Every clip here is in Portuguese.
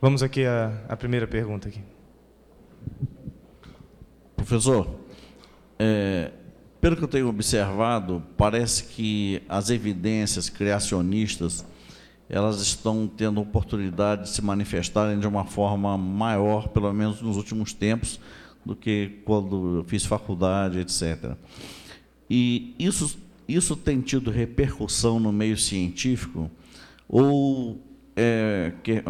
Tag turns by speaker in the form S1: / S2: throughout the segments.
S1: Vamos aqui à, à primeira pergunta aqui.
S2: Professor, é, pelo que eu tenho observado, parece que as evidências criacionistas elas estão tendo oportunidade de se manifestarem de uma forma maior, pelo menos nos últimos tempos, do que quando fiz faculdade, etc. E isso, isso tem tido repercussão no meio científico? Ou, é, que,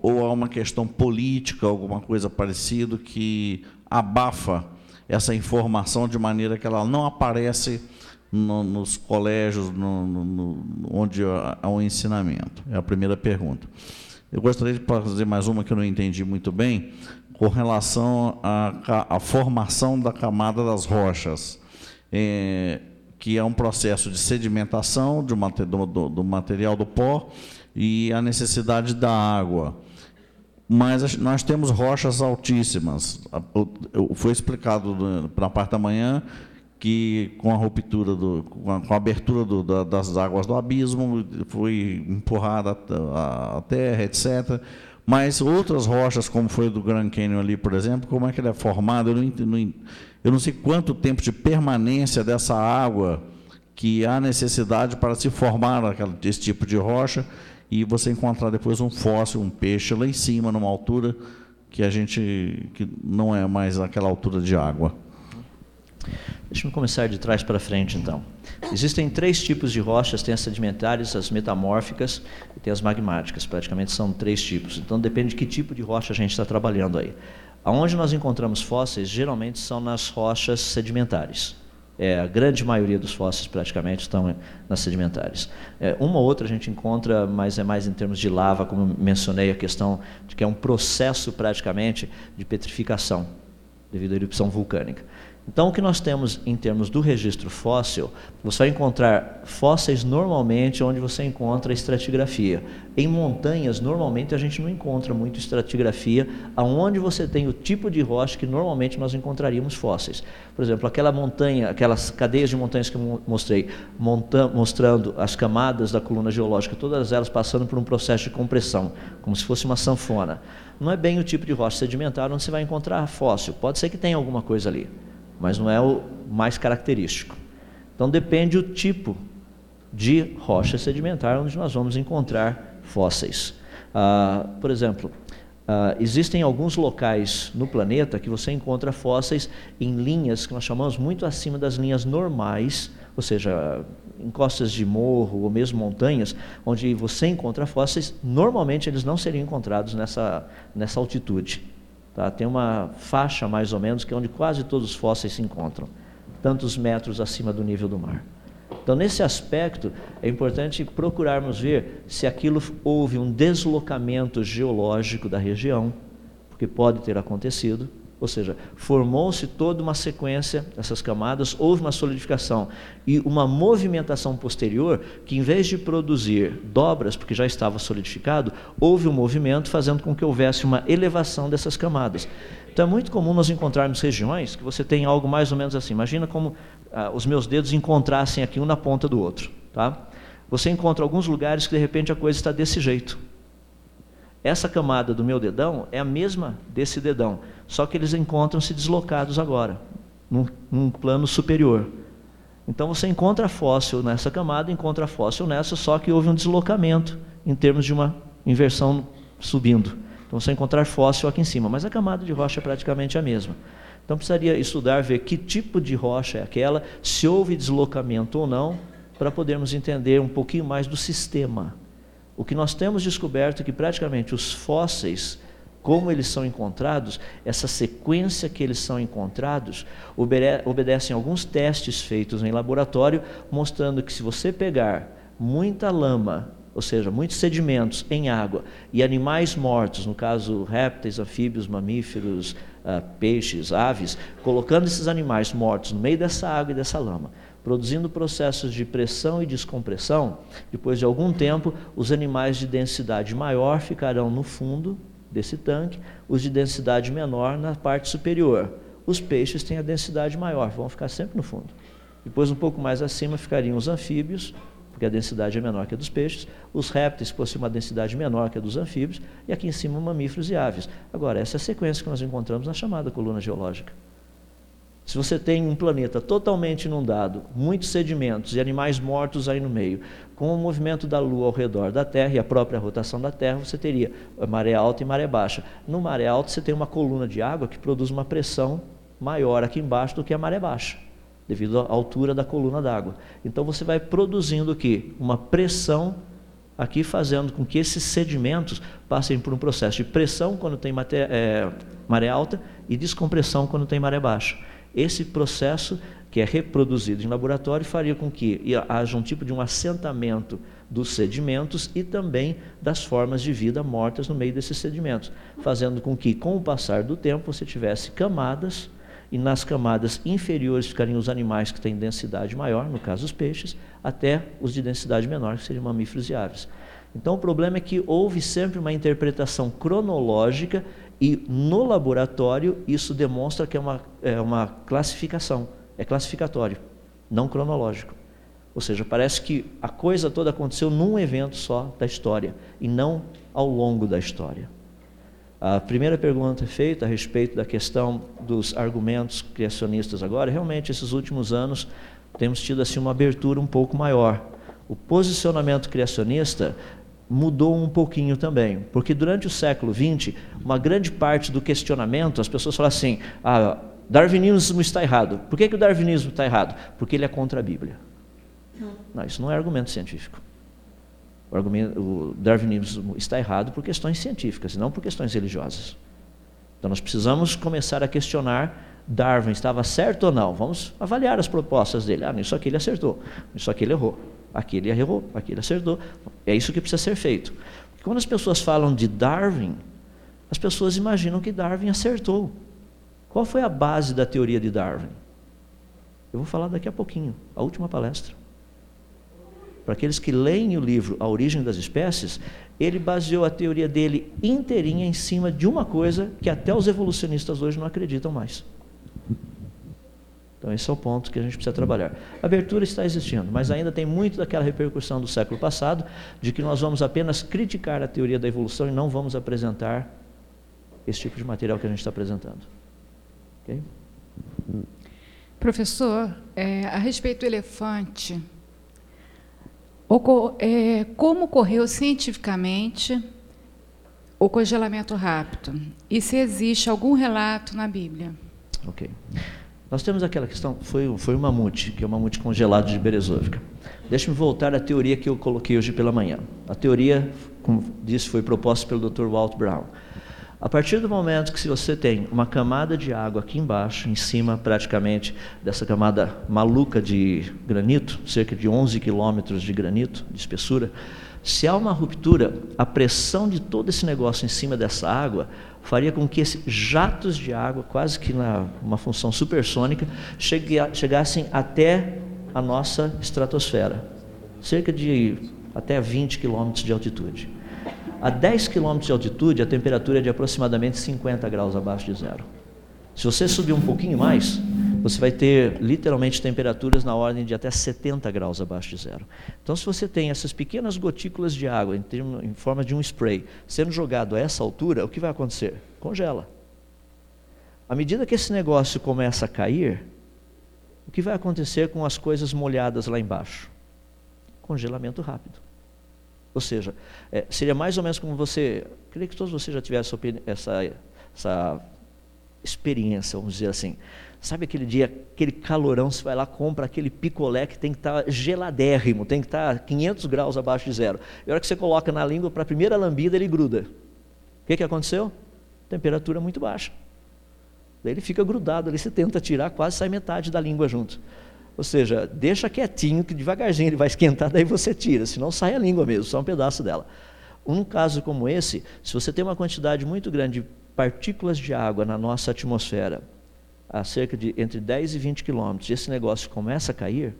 S2: ou há uma questão política, alguma coisa parecida, que abafa essa informação de maneira que ela não aparece no, nos colégios no, no, onde há um ensinamento? É a primeira pergunta. Eu gostaria de fazer mais uma que eu não entendi muito bem, com relação à, formação da camada das rochas, é, que é um processo de sedimentação do, do, do material do pó e a necessidade da água mas nós temos rochas altíssimas. Foi explicado na parte da manhã que com a ruptura, do, com, a, abertura do, da, das águas do abismo, foi empurrada a, terra, etc. Mas outras rochas, como foi do Grand Canyon ali, por exemplo, como é que ele é formado? Eu não, não, eu não sei quanto tempo de permanência dessa água que há necessidade para se formar aquele, esse tipo de rocha e você encontrar depois um fóssil, um peixe lá em cima, numa altura que a gente que não é mais aquela altura de água.
S3: Deixa eu começar de trás para frente, então. Existem três tipos de rochas: tem as sedimentares, as metamórficas e tem as magmáticas. Praticamente são três tipos. Então depende de que tipo de rocha a gente está trabalhando aí. Aonde nós encontramos fósseis, geralmente são nas rochas sedimentares. É, a grande maioria dos fósseis praticamente estão nas sedimentares. É, uma ou outra a gente encontra, mas é mais em termos de lava, como mencionei, a questão de que é um processo praticamente de petrificação devido à erupção vulcânica. Então, o que nós temos em termos do registro fóssil, você vai encontrar fósseis normalmente onde você encontra estratigrafia. Em montanhas, normalmente a gente não encontra muito estratigrafia, aonde você tem o tipo de rocha que normalmente nós encontraríamos fósseis. Por exemplo, aquela montanha, aquelas cadeias de montanhas que eu mostrei, mostrando as camadas da coluna geológica, todas elas passando por um processo de compressão, como se fosse uma sanfona. Não é bem o tipo de rocha sedimentar onde você vai encontrar fóssil. Pode ser que tenha alguma coisa ali mas não é o mais característico. Então depende o tipo de rocha sedimentar onde nós vamos encontrar fósseis. Ah, por exemplo, ah, existem alguns locais no planeta que você encontra fósseis em linhas que nós chamamos muito acima das linhas normais, ou seja, em costas de morro ou mesmo montanhas, onde você encontra fósseis, normalmente eles não seriam encontrados nessa, nessa altitude. Tá? Tem uma faixa mais ou menos que é onde quase todos os fósseis se encontram, tantos metros acima do nível do mar. Então, nesse aspecto, é importante procurarmos ver se aquilo houve um deslocamento geológico da região, porque pode ter acontecido, ou seja, formou-se toda uma sequência dessas camadas, houve uma solidificação e uma movimentação posterior que, em vez de produzir dobras, porque já estava solidificado, houve um movimento fazendo com que houvesse uma elevação dessas camadas. Então é muito comum nós encontrarmos regiões que você tem algo mais ou menos assim. Imagina como ah, os meus dedos encontrassem aqui um na ponta do outro. Tá? Você encontra alguns lugares que de repente a coisa está desse jeito. Essa camada do meu dedão é a mesma desse dedão, só que eles encontram-se deslocados agora, num, num, plano superior. Então você encontra fóssil nessa camada, encontra fóssil nessa, só que houve um deslocamento em termos de uma inversão subindo. Então você encontrar fóssil aqui em cima, mas a camada de rocha é praticamente a mesma. Então precisaria estudar, ver que tipo de rocha é aquela, se houve deslocamento ou não, para podermos entender um pouquinho mais do sistema o que nós temos descoberto é que praticamente os fósseis, como eles são encontrados, essa sequência que eles são encontrados, obedecem a alguns testes feitos em laboratório, mostrando que se você pegar muita lama, ou seja, muitos sedimentos em água e animais mortos, no caso répteis, anfíbios, mamíferos, uh, peixes, aves, colocando esses animais mortos no meio dessa água e dessa lama, produzindo processos de pressão e descompressão, depois de algum tempo, os animais de densidade maior ficarão no fundo desse tanque, os de densidade menor na parte superior. Os peixes têm a densidade maior, vão ficar sempre no fundo. Depois, um pouco mais acima, ficariam os anfíbios porque a densidade é menor que a dos peixes, os répteis possuem uma densidade menor que a dos anfíbios, e aqui em cima mamíferos e aves. Agora, essa é a sequência que nós encontramos na chamada coluna geológica. Se você tem um planeta totalmente inundado, muitos sedimentos e animais mortos aí no meio, com o movimento da Lua ao redor da Terra e a própria rotação da Terra, você teria maré alta e maré baixa. No maré alta, você tem uma coluna de água que produz uma pressão maior aqui embaixo do que a maré baixa, devido à altura da coluna d'água. Então você vai produzindo aqui uma pressão aqui fazendo com que esses sedimentos passem por um processo de pressão quando tem é, maré alta e descompressão quando tem maré baixa. Esse processo, que é reproduzido em laboratório, faria com que haja um tipo de um assentamento dos sedimentos e também das formas de vida mortas no meio desses sedimentos, fazendo com que, com o passar do tempo, você tivesse camadas e nas camadas inferiores ficariam os animais que têm densidade maior, no caso os peixes, até os de densidade menor, que seriam mamíferos e aves. Então o problema é que houve sempre uma interpretação cronológica e no laboratório, isso demonstra que é uma, é uma classificação, é classificatório, não cronológico. Ou seja, parece que a coisa toda aconteceu num evento só da história e não ao longo da história. A primeira pergunta feita a respeito da questão dos argumentos criacionistas agora, realmente esses últimos anos temos tido assim uma abertura um pouco maior. O posicionamento criacionista mudou um pouquinho também, porque durante o século XX, uma grande parte do questionamento, as pessoas falam assim: ah, darwinismo está errado. Por que, que o darwinismo está errado? Porque ele é contra a Bíblia. Não, isso não é argumento científico. O, argumento, o darwinismo está errado por questões científicas, não por questões religiosas. Então nós precisamos começar a questionar Darwin estava certo ou não. Vamos avaliar as propostas dele. Ah, nisso aqui ele acertou, nisso aqui ele errou. Aqui ele errou, aqui ele acertou. É isso que precisa ser feito. Quando as pessoas falam de Darwin, as pessoas imaginam que Darwin acertou. Qual foi a base da teoria de Darwin? Eu vou falar daqui a pouquinho, a última palestra. Para aqueles que leem o livro A Origem das Espécies, ele baseou a teoria dele inteirinha em cima de uma coisa que até os evolucionistas hoje não acreditam mais. Então, esse é o ponto que a gente precisa trabalhar. A abertura está existindo, mas ainda tem muito daquela repercussão do século passado, de que nós vamos apenas criticar a teoria da evolução e não vamos apresentar esse tipo de material que a gente está apresentando. Okay?
S4: Professor, é, a respeito do elefante, é, como ocorreu cientificamente o congelamento rápido? E se existe algum relato na Bíblia?
S3: Ok. Nós temos aquela questão, foi, foi o mamute, que é o mamute congelado de Berezovka. Deixe-me voltar à teoria que eu coloquei hoje pela manhã. A teoria, como disse, foi proposta pelo Dr. Walt Brown. A partir do momento que se você tem uma camada de água aqui embaixo, em cima praticamente dessa camada maluca de granito, cerca de 11 quilômetros de granito de espessura, se há uma ruptura, a pressão de todo esse negócio em cima dessa água faria com que esses jatos de água, quase que na uma função supersônica, chegassem até a nossa estratosfera, cerca de até 20 quilômetros de altitude. A 10 quilômetros de altitude, a temperatura é de aproximadamente 50 graus abaixo de zero. Se você subir um pouquinho mais, você vai ter literalmente temperaturas na ordem de até 70 graus abaixo de zero. Então, se você tem essas pequenas gotículas de água em, termo, em forma de um spray sendo jogado a essa altura, o que vai acontecer? Congela. À medida que esse negócio começa a cair, o que vai acontecer com as coisas molhadas lá embaixo? Congelamento rápido. Ou seja, é, seria mais ou menos como você. Queria que todos vocês já tivessem essa, essa experiência, vamos dizer assim. Sabe aquele dia, aquele calorão, você vai lá, compra aquele picolé que tem que estar tá geladérrimo, tem que estar tá 500 graus abaixo de zero. E a hora que você coloca na língua, para a primeira lambida, ele gruda. O que, que aconteceu? Temperatura muito baixa. Daí ele fica grudado ali, você tenta tirar, quase sai metade da língua junto. Ou seja, deixa quietinho, que devagarzinho ele vai esquentar, daí você tira, senão sai a língua mesmo, só um pedaço dela. Um caso como esse, se você tem uma quantidade muito grande de partículas de água na nossa atmosfera, a cerca de entre 10 e 20 quilômetros, e esse negócio começa a cair,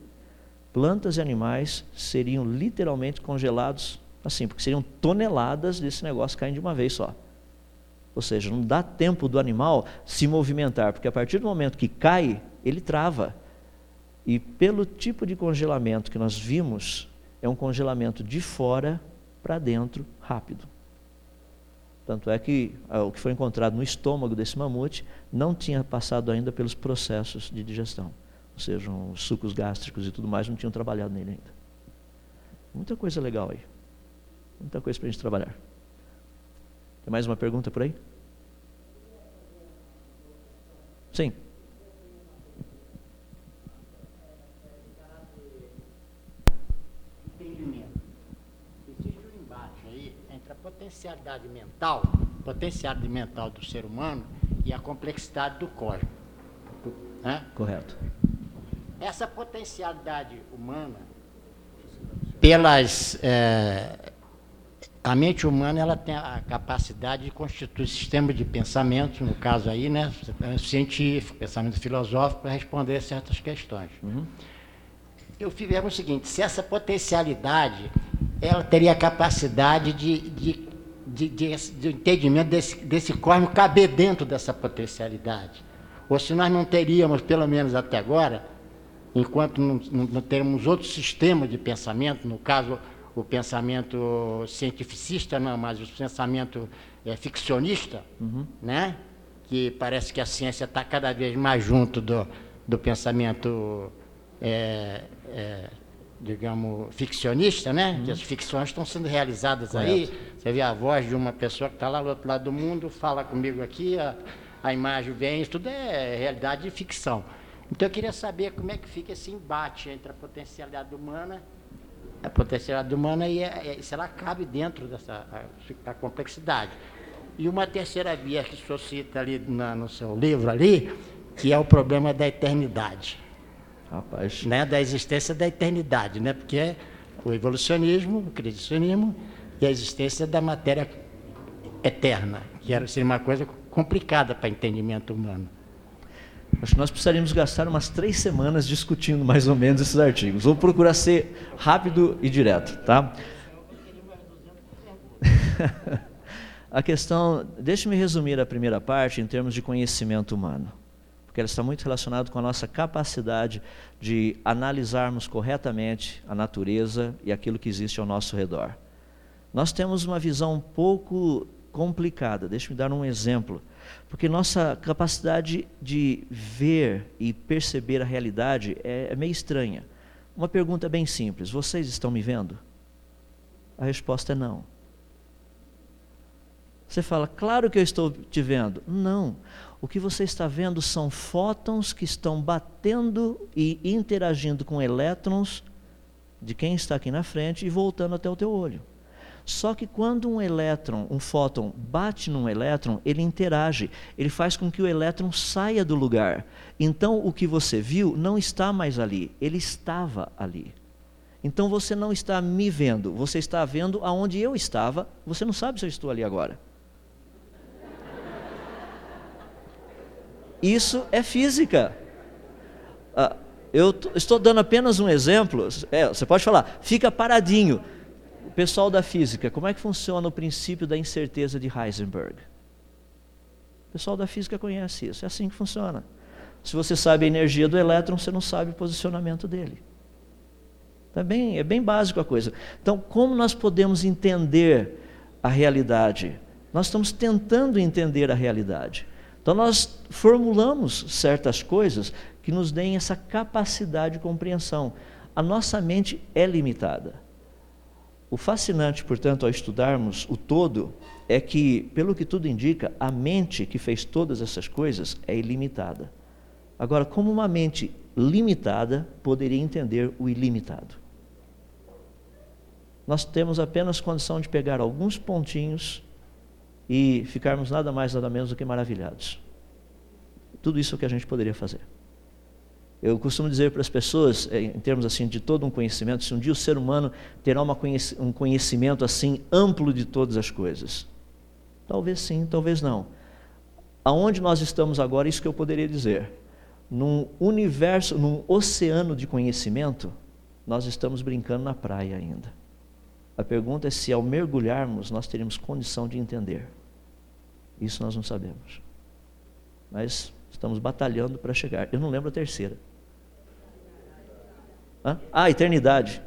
S3: plantas e animais seriam literalmente congelados assim, porque seriam toneladas desse negócio caindo de uma vez só. Ou seja, não dá tempo do animal se movimentar, porque a partir do momento que cai, ele trava. E pelo tipo de congelamento que nós vimos, é um congelamento de fora para dentro rápido. Tanto é que ah, o que foi encontrado no estômago desse mamute não tinha passado ainda pelos processos de digestão. Ou seja, os sucos gástricos e tudo mais não tinham trabalhado nele ainda. Muita coisa legal aí. Muita coisa para a gente trabalhar. Tem mais uma pergunta por aí? Sim.
S5: Entendimento. Existe um embate aí entre a potencialidade mental, potencialidade mental do ser humano e a complexidade do código. Né?
S3: Correto.
S5: Essa potencialidade humana, pelas é, a mente humana ela tem a capacidade de constituir sistema de pensamento, no caso aí, né, científico, pensamento filosófico, para responder certas questões. Uhum. Eu fiz o seguinte: se essa potencialidade ela teria a capacidade de, de, de, de, de entendimento desse, desse cosmos caber dentro dessa potencialidade. Ou se nós não teríamos, pelo menos até agora, enquanto não, não, não termos outro sistema de pensamento, no caso o pensamento cientificista, não, mas o pensamento é, ficcionista, uhum. né? que parece que a ciência está cada vez mais junto do, do pensamento, é, é, digamos, ficcionista, né? Uhum. que as ficções estão sendo realizadas Correto. aí. Você vê a voz de uma pessoa que está lá do outro lado do mundo, fala comigo aqui, a, a imagem vem, isso tudo é realidade de ficção. Então eu queria saber como é que fica esse embate entre a potencialidade humana a potencialidade humana e é, é, se ela cabe dentro dessa a, a complexidade. E uma terceira via que o senhor cita ali na, no seu livro ali, que é o problema da eternidade. Rapaz. Né, da existência da eternidade, né? Porque o evolucionismo, o criacionismo e a existência da matéria eterna, que era seria uma coisa complicada para entendimento humano.
S3: Acho que nós precisaríamos gastar umas três semanas discutindo mais ou menos esses artigos. Vou procurar ser rápido e direto, tá? a questão, deixe-me resumir a primeira parte em termos de conhecimento humano, porque ela está muito relacionada com a nossa capacidade de analisarmos corretamente a natureza e aquilo que existe ao nosso redor. Nós temos uma visão um pouco complicada. Deixe-me dar um exemplo. Porque nossa capacidade de ver e perceber a realidade é, é meio estranha. Uma pergunta bem simples: vocês estão me vendo? A resposta é não. Você fala, claro que eu estou te vendo. Não. O que você está vendo são fótons que estão batendo e interagindo com elétrons de quem está aqui na frente e voltando até o teu olho. Só que quando um elétron, um fóton, bate num elétron, ele interage, ele faz com que o elétron saia do lugar. Então o que você viu não está mais ali, ele estava ali. Então você não está me vendo, você está vendo aonde eu estava, você não sabe se eu estou ali agora. Isso é física. Ah, eu estou dando apenas um exemplo. É, você pode falar, fica paradinho pessoal da física, como é que funciona o princípio da incerteza de Heisenberg? O pessoal da física conhece isso, é assim que funciona. Se você sabe a energia do elétron, você não sabe o posicionamento dele. É bem, é bem básico a coisa. Então, como nós podemos entender a realidade? Nós estamos tentando entender a realidade. Então, nós formulamos certas coisas que nos deem essa capacidade de compreensão. A nossa mente é limitada. O fascinante, portanto, ao estudarmos o todo, é que, pelo que tudo indica, a mente que fez todas essas coisas é ilimitada. Agora, como uma mente limitada poderia entender o ilimitado? Nós temos apenas condição de pegar alguns pontinhos e ficarmos nada mais, nada menos do que maravilhados. Tudo isso é o que a gente poderia fazer. Eu costumo dizer para as pessoas, eh, em termos assim de todo um conhecimento, se um dia o ser humano terá um conhecimento assim amplo de todas as coisas. Talvez sim, talvez não. Aonde nós estamos agora, isso que eu poderia dizer. Num universo, num oceano de conhecimento, nós estamos brincando na praia ainda. A pergunta é se ao mergulharmos nós teremos condição de entender. Isso nós não sabemos. Mas estamos batalhando para chegar. Eu não lembro a terceira. Hã? Ah, eternidade.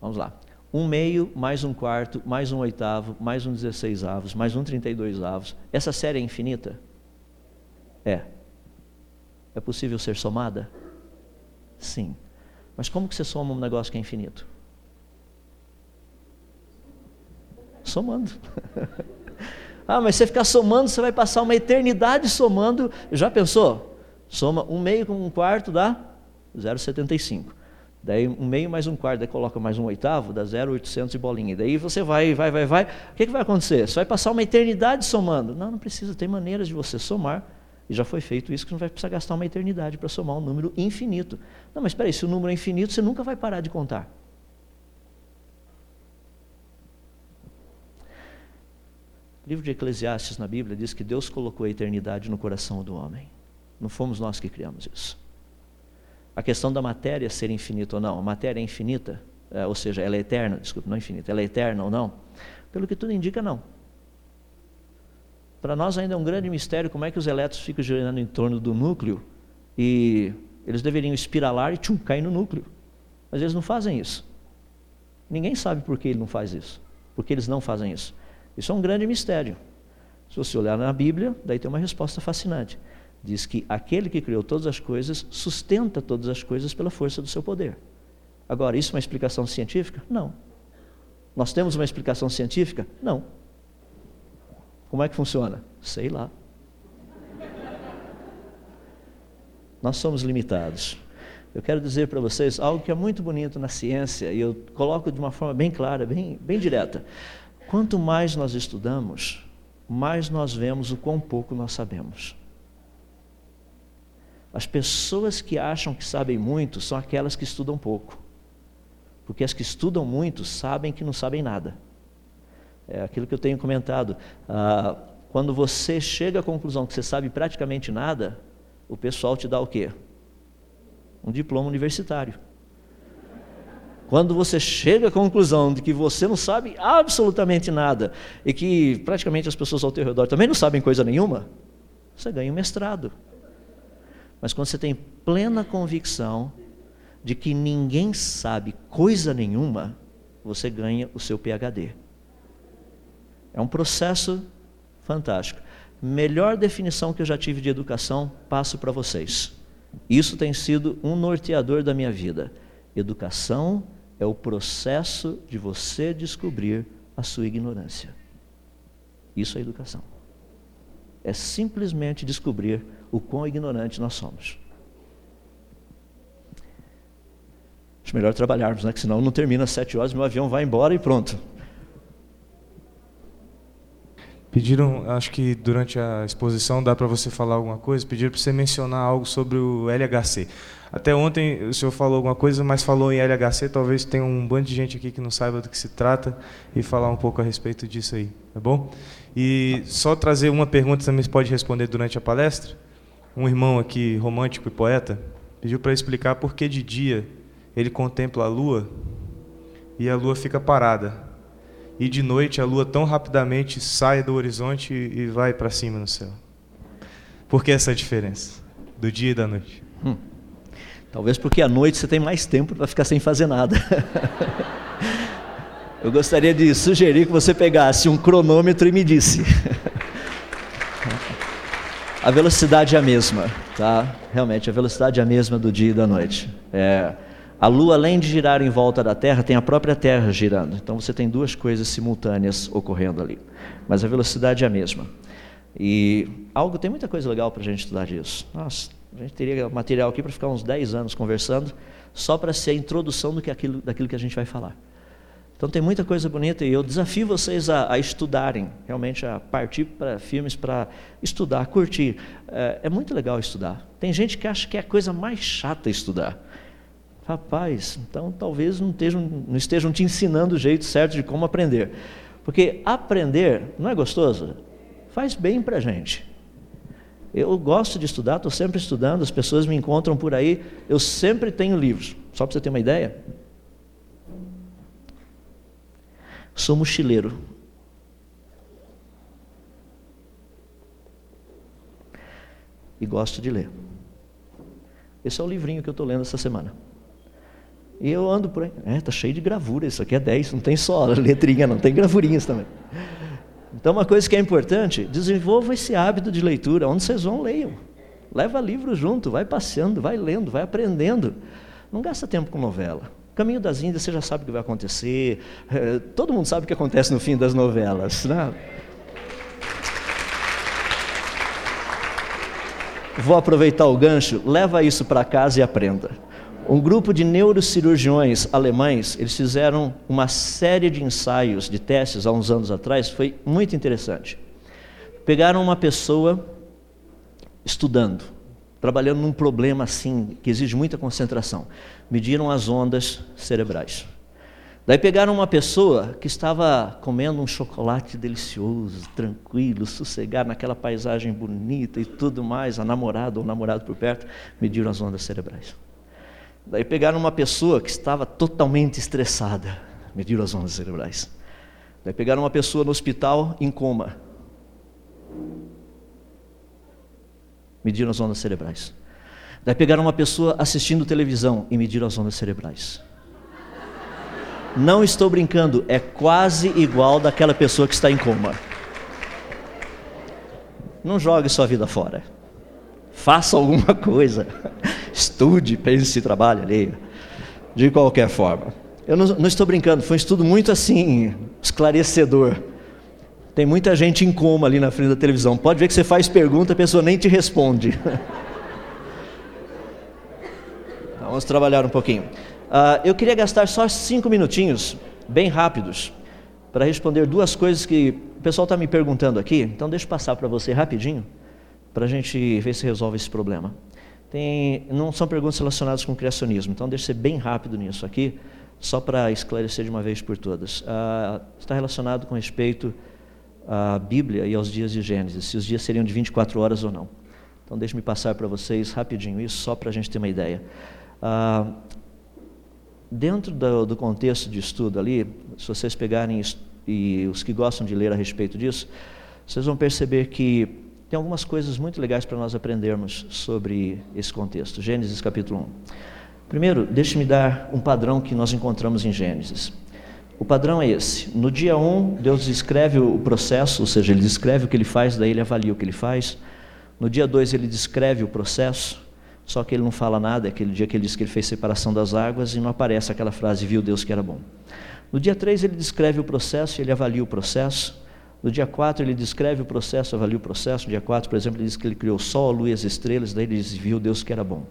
S3: Vamos lá. Um meio, mais um quarto, mais um oitavo, mais um dezesseis avos, mais um trinta e dois avos. Essa série é infinita? É. É possível ser somada? Sim. Mas como que você soma um negócio que é infinito? Somando. ah, mas você ficar somando, você vai passar uma eternidade somando. Já pensou? Soma um meio com um quarto dá 0,75. Daí um meio mais um quarto, daí coloca mais um oitavo, dá 0,800 e bolinha. Daí você vai, vai, vai, vai. O que, que vai acontecer? Você vai passar uma eternidade somando. Não, não precisa, tem maneiras de você somar. E já foi feito isso que não vai precisar gastar uma eternidade para somar um número infinito. Não, mas espera aí, se o número é infinito, você nunca vai parar de contar. O livro de Eclesiastes na Bíblia diz que Deus colocou a eternidade no coração do homem. Não fomos nós que criamos isso. A questão da matéria ser infinita ou não, a matéria é infinita, é, ou seja, ela é eterna, desculpe, não é infinita, ela é eterna ou não? Pelo que tudo indica, não. Para nós ainda é um grande mistério como é que os elétrons ficam girando em torno do núcleo e eles deveriam espiralar e tchum, cair no núcleo. Mas eles não fazem isso. Ninguém sabe por que ele não faz isso. Por que eles não fazem isso. Isso é um grande mistério. Se você olhar na Bíblia, daí tem uma resposta fascinante diz que aquele que criou todas as coisas sustenta todas as coisas pela força do seu poder. Agora, isso é uma explicação científica? Não. Nós temos uma explicação científica? Não. Como é que funciona? Sei lá. Nós somos limitados. Eu quero dizer para vocês algo que é muito bonito na ciência, e eu coloco de uma forma bem clara, bem, bem direta. Quanto mais nós estudamos, mais nós vemos o quão pouco nós sabemos. As pessoas que acham que sabem muito são aquelas que estudam pouco. Porque as que estudam muito sabem que não sabem nada. É aquilo que eu tenho comentado. Ah, quando você chega à conclusão que você sabe praticamente nada, o pessoal te dá o quê? Um diploma universitário. Quando você chega à conclusão de que você não sabe absolutamente nada e que praticamente as pessoas ao teu redor também não sabem coisa nenhuma, você ganha um mestrado. Mas quando você tem plena convicção de que ninguém sabe coisa nenhuma, você ganha o seu PhD. É um processo fantástico. Melhor definição que eu já tive de educação, passo para vocês. Isso tem sido um norteador da minha vida. Educação é o processo de você descobrir a sua ignorância. Isso é educação. É simplesmente descobrir o quão ignorante nós somos. Acho melhor trabalharmos, né? Que senão não termina às sete horas, meu avião vai embora e pronto.
S1: Pediram, acho que durante a exposição dá para você falar alguma coisa, pediram para você mencionar algo sobre o LHC. Até ontem o senhor falou alguma coisa, mas falou em LHC, talvez tenha um bando de gente aqui que não saiba do que se trata e falar um pouco a respeito disso aí, tá bom? E só trazer uma pergunta também pode responder durante a palestra um irmão aqui, romântico e poeta, pediu para explicar por que de dia ele contempla a lua e a lua fica parada. E de noite a lua tão rapidamente sai do horizonte e vai para cima no céu. Por que essa diferença do dia e da noite? Hum.
S3: Talvez porque à noite você tem mais tempo para ficar sem fazer nada. Eu gostaria de sugerir que você pegasse um cronômetro e me disse. a velocidade é a mesma, tá? Realmente, a velocidade é a mesma do dia e da noite. É, a Lua, além de girar em volta da Terra, tem a própria Terra girando. Então você tem duas coisas simultâneas ocorrendo ali. Mas a velocidade é a mesma. E algo tem muita coisa legal para a gente estudar disso. Nossa, a gente teria material aqui para ficar uns 10 anos conversando, só para ser a introdução do que aquilo, daquilo que a gente vai falar. Então tem muita coisa bonita e eu desafio vocês a, a estudarem, realmente a partir para filmes para estudar, curtir. É, é, muito legal estudar. Tem gente que acha que é a coisa mais chata estudar. Rapaz, então talvez não estejam, não estejam te ensinando o jeito certo de como aprender. Porque aprender não é gostoso? Faz bem para a gente. Eu gosto de estudar, estou sempre estudando, as pessoas me encontram por aí, eu sempre tenho livros. Só para você ter uma ideia, Sou mochileiro. E gosto de ler. Esse é o livrinho que eu estou lendo essa semana. E eu ando por aí, é, tá cheio de gravura, isso aqui é 10, não tem só letrinha, não tem gravurinhas também. Então, uma coisa que é importante, desenvolva esse hábito de leitura, onde vocês vão, leiam. Leva livro junto, vai passeando, vai lendo, vai aprendendo. Não gasta tempo com novela. Caminho das Índias, você já sabe o que vai acontecer. É, todo mundo sabe o que acontece no fim das novelas. Né? Vou aproveitar o gancho, leva isso para casa e aprenda. Um grupo de neurocirurgiões alemães, eles fizeram uma série de ensaios, de testes há uns anos atrás, foi muito interessante. Pegaram uma pessoa estudando, trabalhando num problema assim, que exige muita concentração. Mediram as ondas cerebrais. Daí pegaram uma pessoa que estava comendo um chocolate delicioso, tranquilo, sossegado, naquela paisagem bonita e tudo mais, a namorada ou namorado por perto, mediram as ondas cerebrais. Daí pegaram uma pessoa que estava totalmente estressada, mediram as ondas cerebrais. Daí pegaram uma pessoa no hospital em coma, mediram as ondas cerebrais. Daí pegaram uma pessoa assistindo televisão e mediram as ondas cerebrais. Não estou brincando, é quase igual daquela pessoa que está em coma. Não jogue sua vida fora. Faça alguma coisa. Estude, pense, trabalhe ali. De qualquer forma. Eu não, não estou brincando, foi um estudo muito assim, esclarecedor. Tem muita gente em coma ali na frente da televisão. Pode ver que você faz pergunta, a pessoa nem te responde. Então, vamos trabalhar um pouquinho. Uh, eu queria gastar só cinco minutinhos, bem rápidos, para responder duas coisas que o pessoal está me perguntando aqui. Então, deixa eu passar para você rapidinho, para a gente ver se resolve esse problema. Tem, não são perguntas relacionadas com o criacionismo, então deixa eu ser bem rápido nisso aqui, só para esclarecer de uma vez por todas. Uh, está relacionado com respeito à Bíblia e aos dias de Gênesis, se os dias seriam de 24 horas ou não. Então, deixe-me passar para vocês rapidinho isso, só para a gente ter uma ideia. Uh, dentro do, do, contexto de estudo ali, se vocês pegarem e os que gostam de ler a respeito disso, vocês vão perceber que tem algumas coisas muito legais para nós aprendermos sobre esse contexto. Gênesis capítulo 1. Primeiro, deixe-me dar um padrão que nós encontramos em Gênesis. O padrão é esse. No dia 1, Deus descreve o processo, ou seja, ele descreve o que ele faz, daí ele avalia o que ele faz. No dia 2, ele descreve o processo. Só que ele não fala nada, é aquele dia que ele diz que ele fez separação das águas e não aparece aquela frase, viu Deus que era bom. No dia 3 ele descreve o processo, ele avalia o processo. No dia 4 ele descreve o processo, avalia o processo. No dia 4, por exemplo, ele diz que ele criou o sol, a lua e as estrelas, daí ele diz, viu Deus que era bom.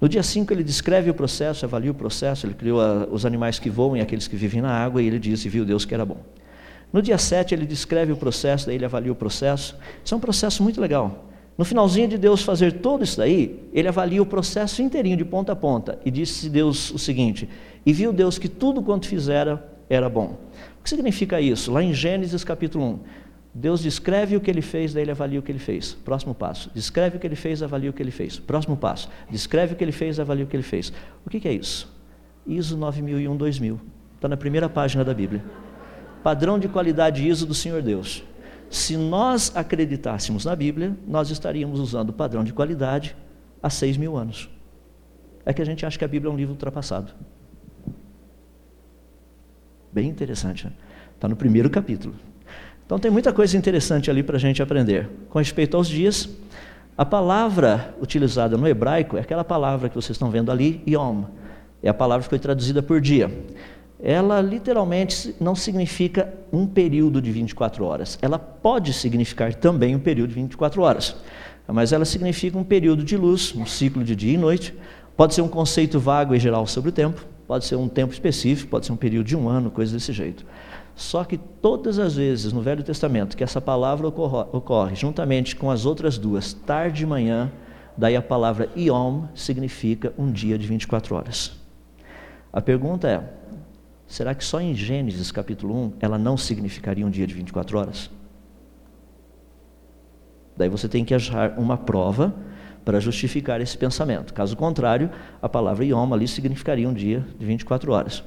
S3: No dia 5 ele descreve o processo, avalia o processo, ele criou a, os animais que voam e aqueles que vivem na água e ele diz, viu Deus que era bom. No dia 7 ele descreve o processo, daí ele avalia o processo. Isso é um processo muito legal. No finalzinho de Deus fazer tudo isso daí, ele avalia o processo inteirinho de ponta a ponta e disse Deus o seguinte: E viu Deus que tudo quanto fizera era bom. Que significa isso? Lá em Gênesis capítulo 1, Deus descreve o que ele fez, daí ele avalia o que ele fez. Próximo passo. Descreve o que ele fez, avalia o que ele fez. Próximo passo. Descreve o que ele fez, avalia o que ele fez. O que, que é isso? ISO 9001-2000. Está na primeira página da Bíblia. Padrão de qualidade ISO do Senhor Deus. Se nós acreditássemos na Bíblia, nós estaríamos usando o padrão de qualidade há seis mil anos. É que a gente acha que a Bíblia é um livro ultrapassado. Bem interessante, né? Está no primeiro capítulo. Então tem muita coisa interessante ali para a gente aprender. Com respeito aos dias, a palavra utilizada no hebraico é aquela palavra que vocês estão vendo ali, yom. É a palavra que foi traduzida por dia ela literalmente não significa um período de 24 horas. Ela pode significar também um período de 24 horas, mas ela significa um período de luz, um ciclo de dia e noite. Pode ser um conceito vago e geral sobre o tempo, pode ser um tempo específico, pode ser um período de um ano, coisa desse jeito. Só que todas as vezes no Velho Testamento que essa palavra ocorre, ocorre juntamente com as outras duas, tarde e manhã, daí a palavra Yom significa um dia de 24 horas. A pergunta é: Será que só em Gênesis capítulo 1 ela não significaria um dia de 24 horas? Daí você tem que achar uma prova para justificar esse pensamento. Caso contrário, a palavra Yom ali significaria um dia de 24 horas.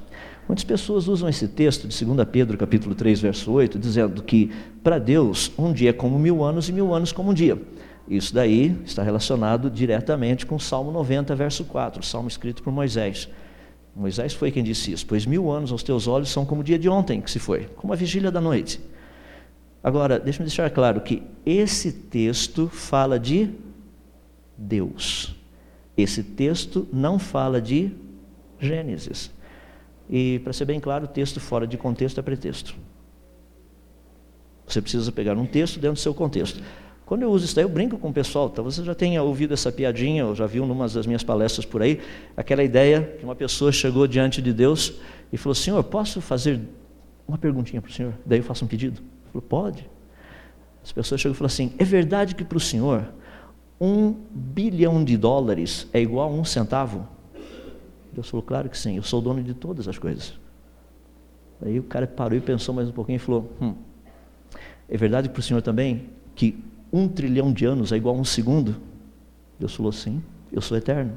S3: Muitas pessoas usam esse texto de 2 Pedro capítulo 3, verso 8, dizendo que para Deus um dia é como mil anos e mil anos como um dia. Isso daí está relacionado diretamente com Salmo 90, verso 4, o salmo escrito por Moisés Moisés foi quem disse isso. Pois mil anos aos teus olhos são como o dia de ontem que se foi, como a vigília da noite. Agora, deixa-me deixar claro que esse texto fala de Deus. Esse texto não fala de Gênesis. E, para ser bem claro, o texto fora de contexto é pretexto. Você precisa pegar um texto dentro do seu contexto. Quando eu uso isso daí, eu brinco com o pessoal. Talvez você já tenha ouvido essa piadinha, ou já viu numa das minhas palestras por aí, aquela ideia que uma pessoa chegou diante de Deus e falou: Senhor, posso fazer uma perguntinha para o Senhor? Daí eu faço um pedido. Ele falou: Pode. As pessoas chegam e falam assim: É verdade que para o Senhor um bilhão de dólares é igual a um centavo? Deus falou: Claro que sim, eu sou dono de todas as coisas. Aí o cara parou e pensou mais um pouquinho e falou: hum, É verdade para o Senhor também que um trilhão de anos é igual a um segundo? Deus falou: Sim, eu sou eterno.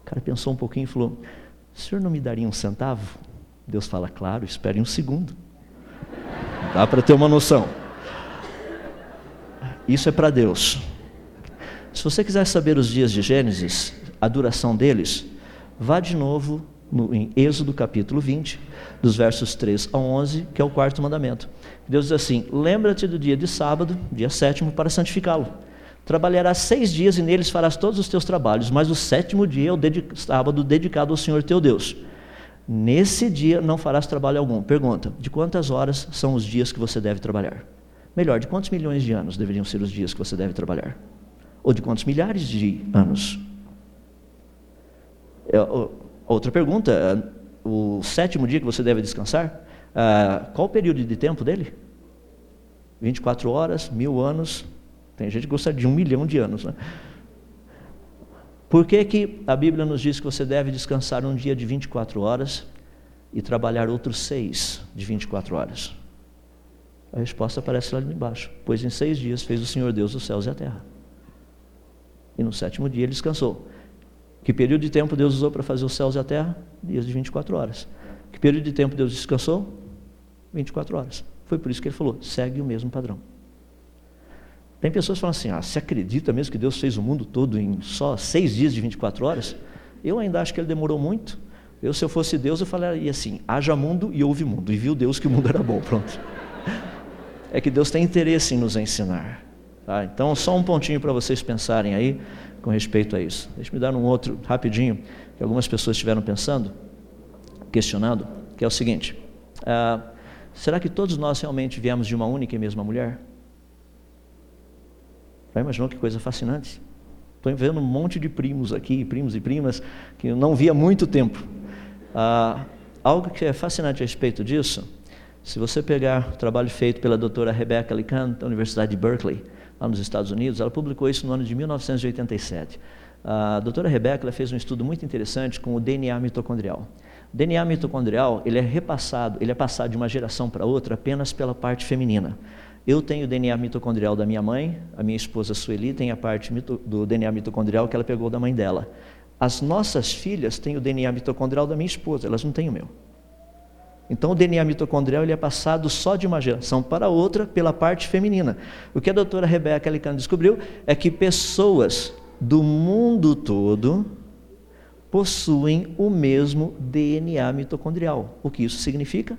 S3: O cara pensou um pouquinho e falou: O senhor não me daria um centavo? Deus fala: Claro, espere um segundo. Dá para ter uma noção. Isso é para Deus. Se você quiser saber os dias de Gênesis, a duração deles, vá de novo no, em Êxodo capítulo 20, dos versos 3 a 11, que é o quarto mandamento. Deus diz assim: Lembra-te do dia de sábado, dia sétimo, para santificá-lo. Trabalharás seis dias e neles farás todos os teus trabalhos, mas o sétimo dia é o sábado dedicado ao Senhor teu Deus. Nesse dia não farás trabalho algum. Pergunta: de quantas horas são os dias que você deve trabalhar? Melhor, de quantos milhões de anos deveriam ser os dias que você deve trabalhar? Ou de quantos milhares de anos? É, outra pergunta: o sétimo dia que você deve descansar? Ah, qual o período de tempo dele? 24 horas, mil anos. Tem gente que gosta de um milhão de anos. Né? Por que, que a Bíblia nos diz que você deve descansar um dia de 24 horas e trabalhar outros seis de 24 horas? A resposta aparece lá embaixo. Pois em seis dias fez o Senhor Deus os céus e a terra. E no sétimo dia ele descansou. Que período de tempo Deus usou para fazer os céus e a terra? Dias de 24 horas. Que período de tempo Deus descansou? 24 horas. Foi por isso que ele falou: segue o mesmo padrão. Tem pessoas que falam assim: ah, você acredita mesmo que Deus fez o mundo todo em só seis dias de 24 horas? Eu ainda acho que ele demorou muito. Eu, se eu fosse Deus, eu falaria assim: haja mundo e houve mundo. E viu Deus que o mundo era bom. Pronto. É que Deus tem interesse em nos ensinar. Tá? Então, só um pontinho para vocês pensarem aí com respeito a isso. Deixa-me dar um outro rapidinho, que algumas pessoas estiveram pensando, questionando, que é o seguinte: ah, será que todos nós realmente viemos de uma única e mesma mulher? Já imaginou que coisa fascinante? Estou vendo um monte de primos aqui, primos e primas, que eu não via há muito tempo. Ah, algo que é fascinante a respeito disso, se você pegar o trabalho feito pela doutora Rebecca Lican, da Universidade de Berkeley, lá nos Estados Unidos, ela publicou isso no ano de 1987. A doutora Rebecca fez um estudo muito interessante com o DNA mitocondrial. O DNA mitocondrial ele é repassado, ele é passado de uma geração para outra apenas pela parte feminina. Eu tenho o DNA mitocondrial da minha mãe, a minha esposa Sueli tem a parte do DNA mitocondrial que ela pegou da mãe dela. As nossas filhas têm o DNA mitocondrial da minha esposa, elas não têm o meu. Então o DNA mitocondrial ele é passado só de uma geração para outra pela parte feminina. O que a doutora Rebecca Alicante descobriu é que pessoas do mundo todo possuem o mesmo DNA mitocondrial. O que isso significa?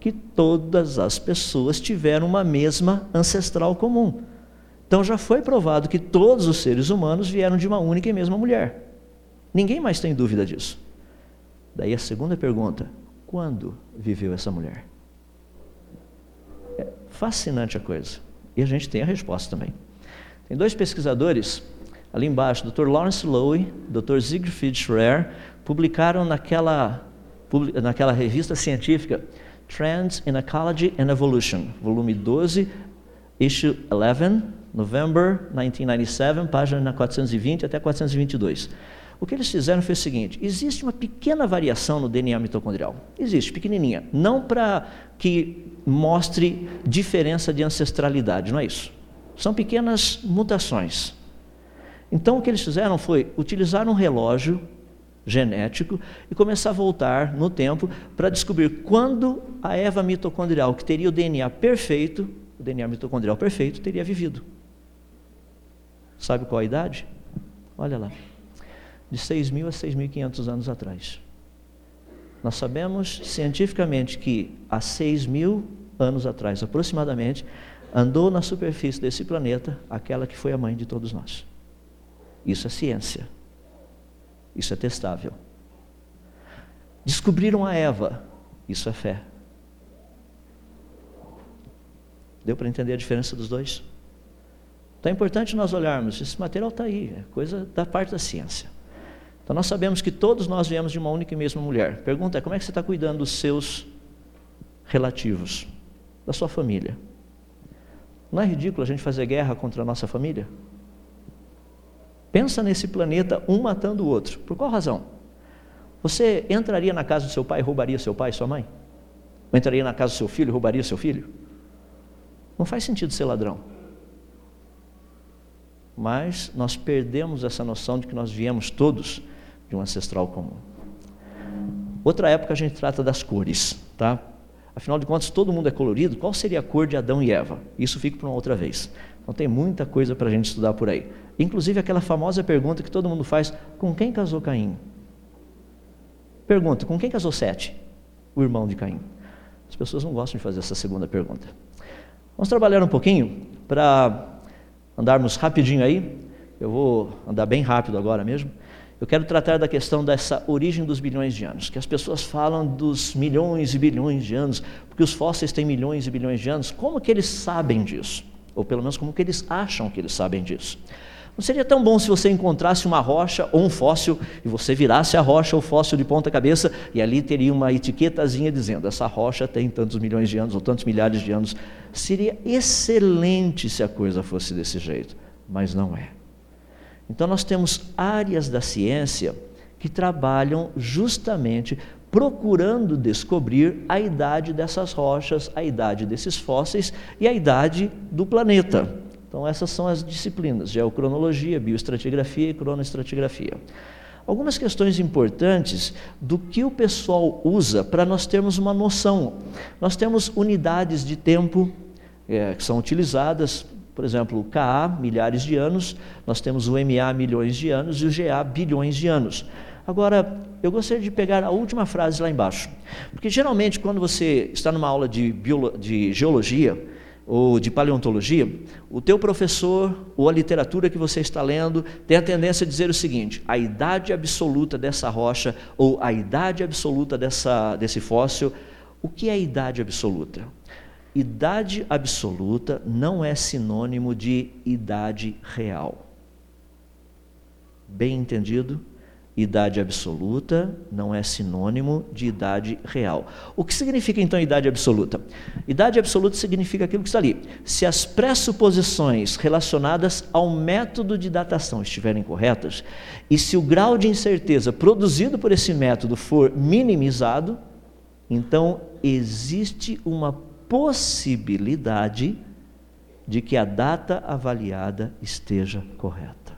S3: Que todas as pessoas tiveram uma mesma ancestral comum. Então já foi provado que todos os seres humanos vieram de uma única e mesma mulher. Ninguém mais tem dúvida disso. Daí a segunda pergunta: quando viveu essa mulher? É fascinante a coisa. E a gente tem a resposta também. Tem dois pesquisadores ali embaixo, Dr. Lawrence Lowy, Dr. Siegfried Schreier, publicaram naquela, naquela revista científica Trends in Ecology and Evolution, volume 12, issue 11, November 1997, página 420 até 422. O que eles fizeram foi o seguinte: existe uma pequena variação no DNA mitocondrial. Existe, pequenininha. Não para que mostre diferença de ancestralidade, não é isso. São pequenas mutações. Então o que eles fizeram foi utilizar um relógio genético e começar a voltar no tempo para descobrir quando a Eva mitocondrial, que teria o DNA perfeito, o DNA mitocondrial perfeito, teria vivido. Sabe qual a idade? Olha lá. De 6.000 a 6.500 anos atrás. Nós sabemos cientificamente que há 6.000 anos atrás, aproximadamente, andou na superfície desse planeta aquela que foi a mãe de todos nós. Isso é ciência. Isso é testável. Descobriram a Eva. Isso é fé. Deu para entender a diferença dos dois? Então é importante nós olharmos, esse material está aí, é coisa da parte da ciência. Então nós sabemos que todos nós viemos de uma única e mesma mulher. Pergunta é como é que você está cuidando dos seus relativos, da sua família? Não é ridículo a gente fazer guerra contra a nossa família? Pensa nesse planeta, um matando o outro. Por qual razão? Você entraria na casa do seu pai e roubaria seu pai e sua mãe? Ou entraria na casa do seu filho e roubaria seu filho? Não faz sentido ser ladrão. Mas nós perdemos essa noção de que nós viemos todos de um ancestral comum. Outra época a gente trata das cores, tá? Afinal de contas, todo mundo é colorido. Qual seria a cor de Adão e Eva? Isso fica para uma outra vez. Então tem muita coisa para a gente estudar por aí. Inclusive aquela famosa pergunta que todo mundo faz: com quem casou Caim? Pergunta: com quem casou Sete? O irmão de Caim. As pessoas não gostam de fazer essa segunda pergunta. Vamos trabalhar um pouquinho para andarmos rapidinho aí. Eu vou andar bem rápido agora mesmo. Eu quero tratar da questão dessa origem dos bilhões de anos, que as pessoas falam dos milhões e bilhões de anos, porque os fósseis têm milhões e bilhões de anos. Como que eles sabem disso? Ou pelo menos como que eles acham que eles sabem disso? Não seria tão bom se você encontrasse uma rocha ou um fóssil e você virasse a rocha ou fóssil de ponta cabeça e ali teria uma etiquetazinha dizendo essa rocha tem tantos milhões de anos ou tantos milhares de anos. Seria excelente se a coisa fosse desse jeito, mas não é. Então, nós temos áreas da ciência que trabalham justamente procurando descobrir a idade dessas rochas, a idade desses fósseis e a idade do planeta. Então, essas são as disciplinas: geocronologia, bioestratigrafia e cronoestratigrafia. Algumas questões importantes do que o pessoal usa para nós termos uma noção. Nós temos unidades de tempo é, que são utilizadas por exemplo, o Ka, milhares de anos, nós temos o Ma, milhões de anos, e o Ga, bilhões de anos. Agora, eu gostaria de pegar a última frase lá embaixo, porque geralmente quando você está numa aula de, de geologia ou de paleontologia, o teu professor ou a literatura que você está lendo tem a tendência a dizer o seguinte: a idade absoluta dessa rocha ou a idade absoluta dessa, desse fóssil. O que é a idade absoluta? Idade absoluta não é sinônimo de idade real. Bem entendido? Idade absoluta não é sinônimo de idade real. O que significa então idade absoluta? Idade absoluta significa aquilo que está ali. Se as pressuposições relacionadas ao método de datação estiverem corretas, e se o grau de incerteza produzido por esse método for minimizado, então existe uma possibilidade de que a data avaliada esteja correta.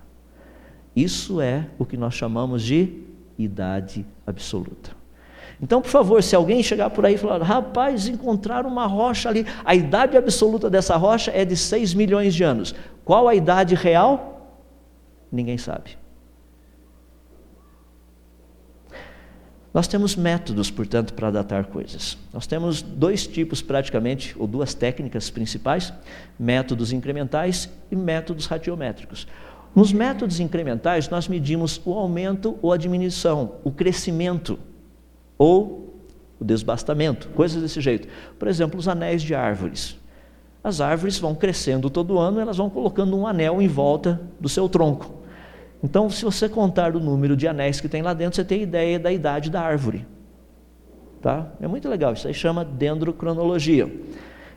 S3: Isso é o que nós chamamos de idade absoluta. Então, por favor, se alguém chegar por aí e falar, rapaz, encontraram uma rocha ali, a idade absoluta dessa rocha é de 6 milhões de anos. Qual a idade real? Ninguém sabe. Nós temos métodos, portanto, para datar coisas. Nós temos dois tipos, praticamente, ou duas técnicas principais: métodos incrementais e métodos radiométricos. Nos métodos incrementais, nós medimos o aumento ou a diminuição, o crescimento ou o desbastamento, coisas desse jeito. Por exemplo, os anéis de árvores. As árvores vão crescendo todo ano, elas vão colocando um anel em volta do seu tronco. Então, se você contar o número de anéis que tem lá dentro, você tem ideia da idade da árvore. Tá? É muito legal, isso aí chama dendrocronologia.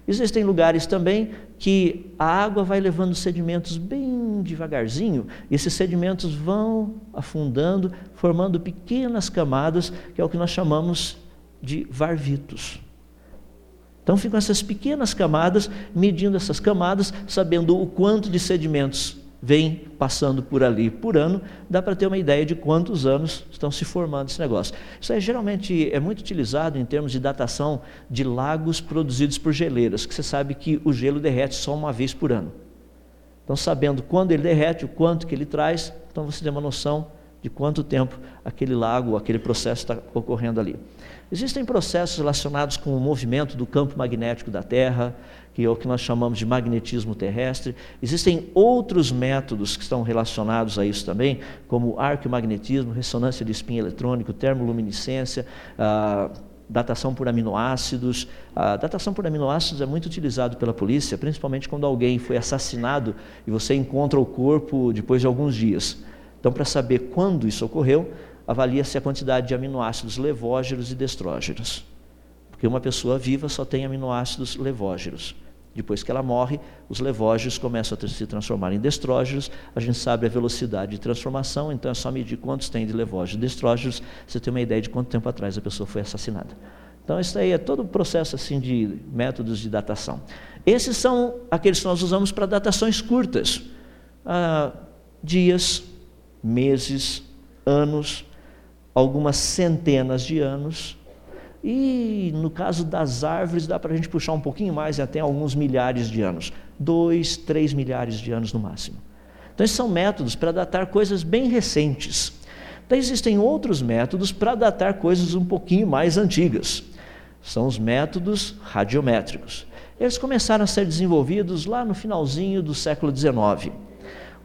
S3: Existem lugares também que a água vai levando sedimentos bem devagarzinho, e esses sedimentos vão afundando, formando pequenas camadas, que é o que nós chamamos de varvitos. Então ficam essas pequenas camadas, medindo essas camadas, sabendo o quanto de sedimentos vem passando por ali por ano, dá para ter uma ideia de quantos anos estão se formando esse negócio. Isso aí geralmente é muito utilizado em termos de datação de lagos produzidos por geleiras, que você sabe que o gelo derrete só uma vez por ano. Então, sabendo quando ele derrete, o quanto que ele traz, então você tem uma noção de quanto tempo aquele lago, aquele processo está ocorrendo ali. Existem processos relacionados com o movimento do campo magnético da Terra, que é o que nós chamamos de magnetismo terrestre. Existem outros métodos que estão relacionados a isso também, como arquiomagnetismo, ressonância de espinho eletrônico, termoluminescência, ah, datação por aminoácidos. A datação por aminoácidos é muito utilizado pela polícia, principalmente quando alguém foi assassinado e você encontra o corpo depois de alguns dias. Então, para saber quando isso ocorreu, avalia-se a quantidade de aminoácidos levógeros e destrógeros. Porque uma pessoa viva só tem aminoácidos levógeros. Depois que ela morre, os levógeros começam a se transformar em destrógeros. A gente sabe a velocidade de transformação, então é só medir quantos tem de levógeros e destrógeros, você tem uma ideia de quanto tempo atrás a pessoa foi assassinada. Então, isso aí é todo o processo assim, de métodos de datação. Esses são aqueles que nós usamos para datações curtas. Ah, dias, meses, anos, algumas centenas de anos. E no caso das árvores, dá para a gente puxar um pouquinho mais, até alguns milhares de anos dois, três milhares de anos no máximo. Então, esses são métodos para datar coisas bem recentes. Então, existem outros métodos para datar coisas um pouquinho mais antigas. São os métodos radiométricos. Eles começaram a ser desenvolvidos lá no finalzinho do século XIX.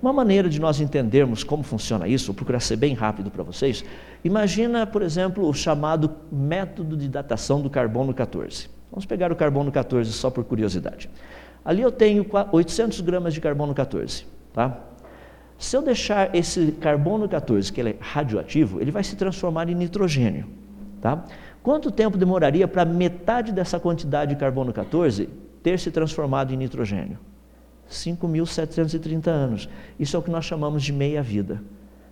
S3: Uma maneira de nós entendermos como funciona isso, vou procurar ser bem rápido para vocês. Imagina, por exemplo, o chamado método de datação do carbono 14. Vamos pegar o carbono 14 só por curiosidade. Ali eu tenho 800 gramas de carbono 14. Tá? Se eu deixar esse carbono 14, que ele é radioativo, ele vai se transformar em nitrogênio. Tá? Quanto tempo demoraria para metade dessa quantidade de carbono 14 ter se transformado em nitrogênio? 5.730 anos. Isso é o que nós chamamos de meia-vida.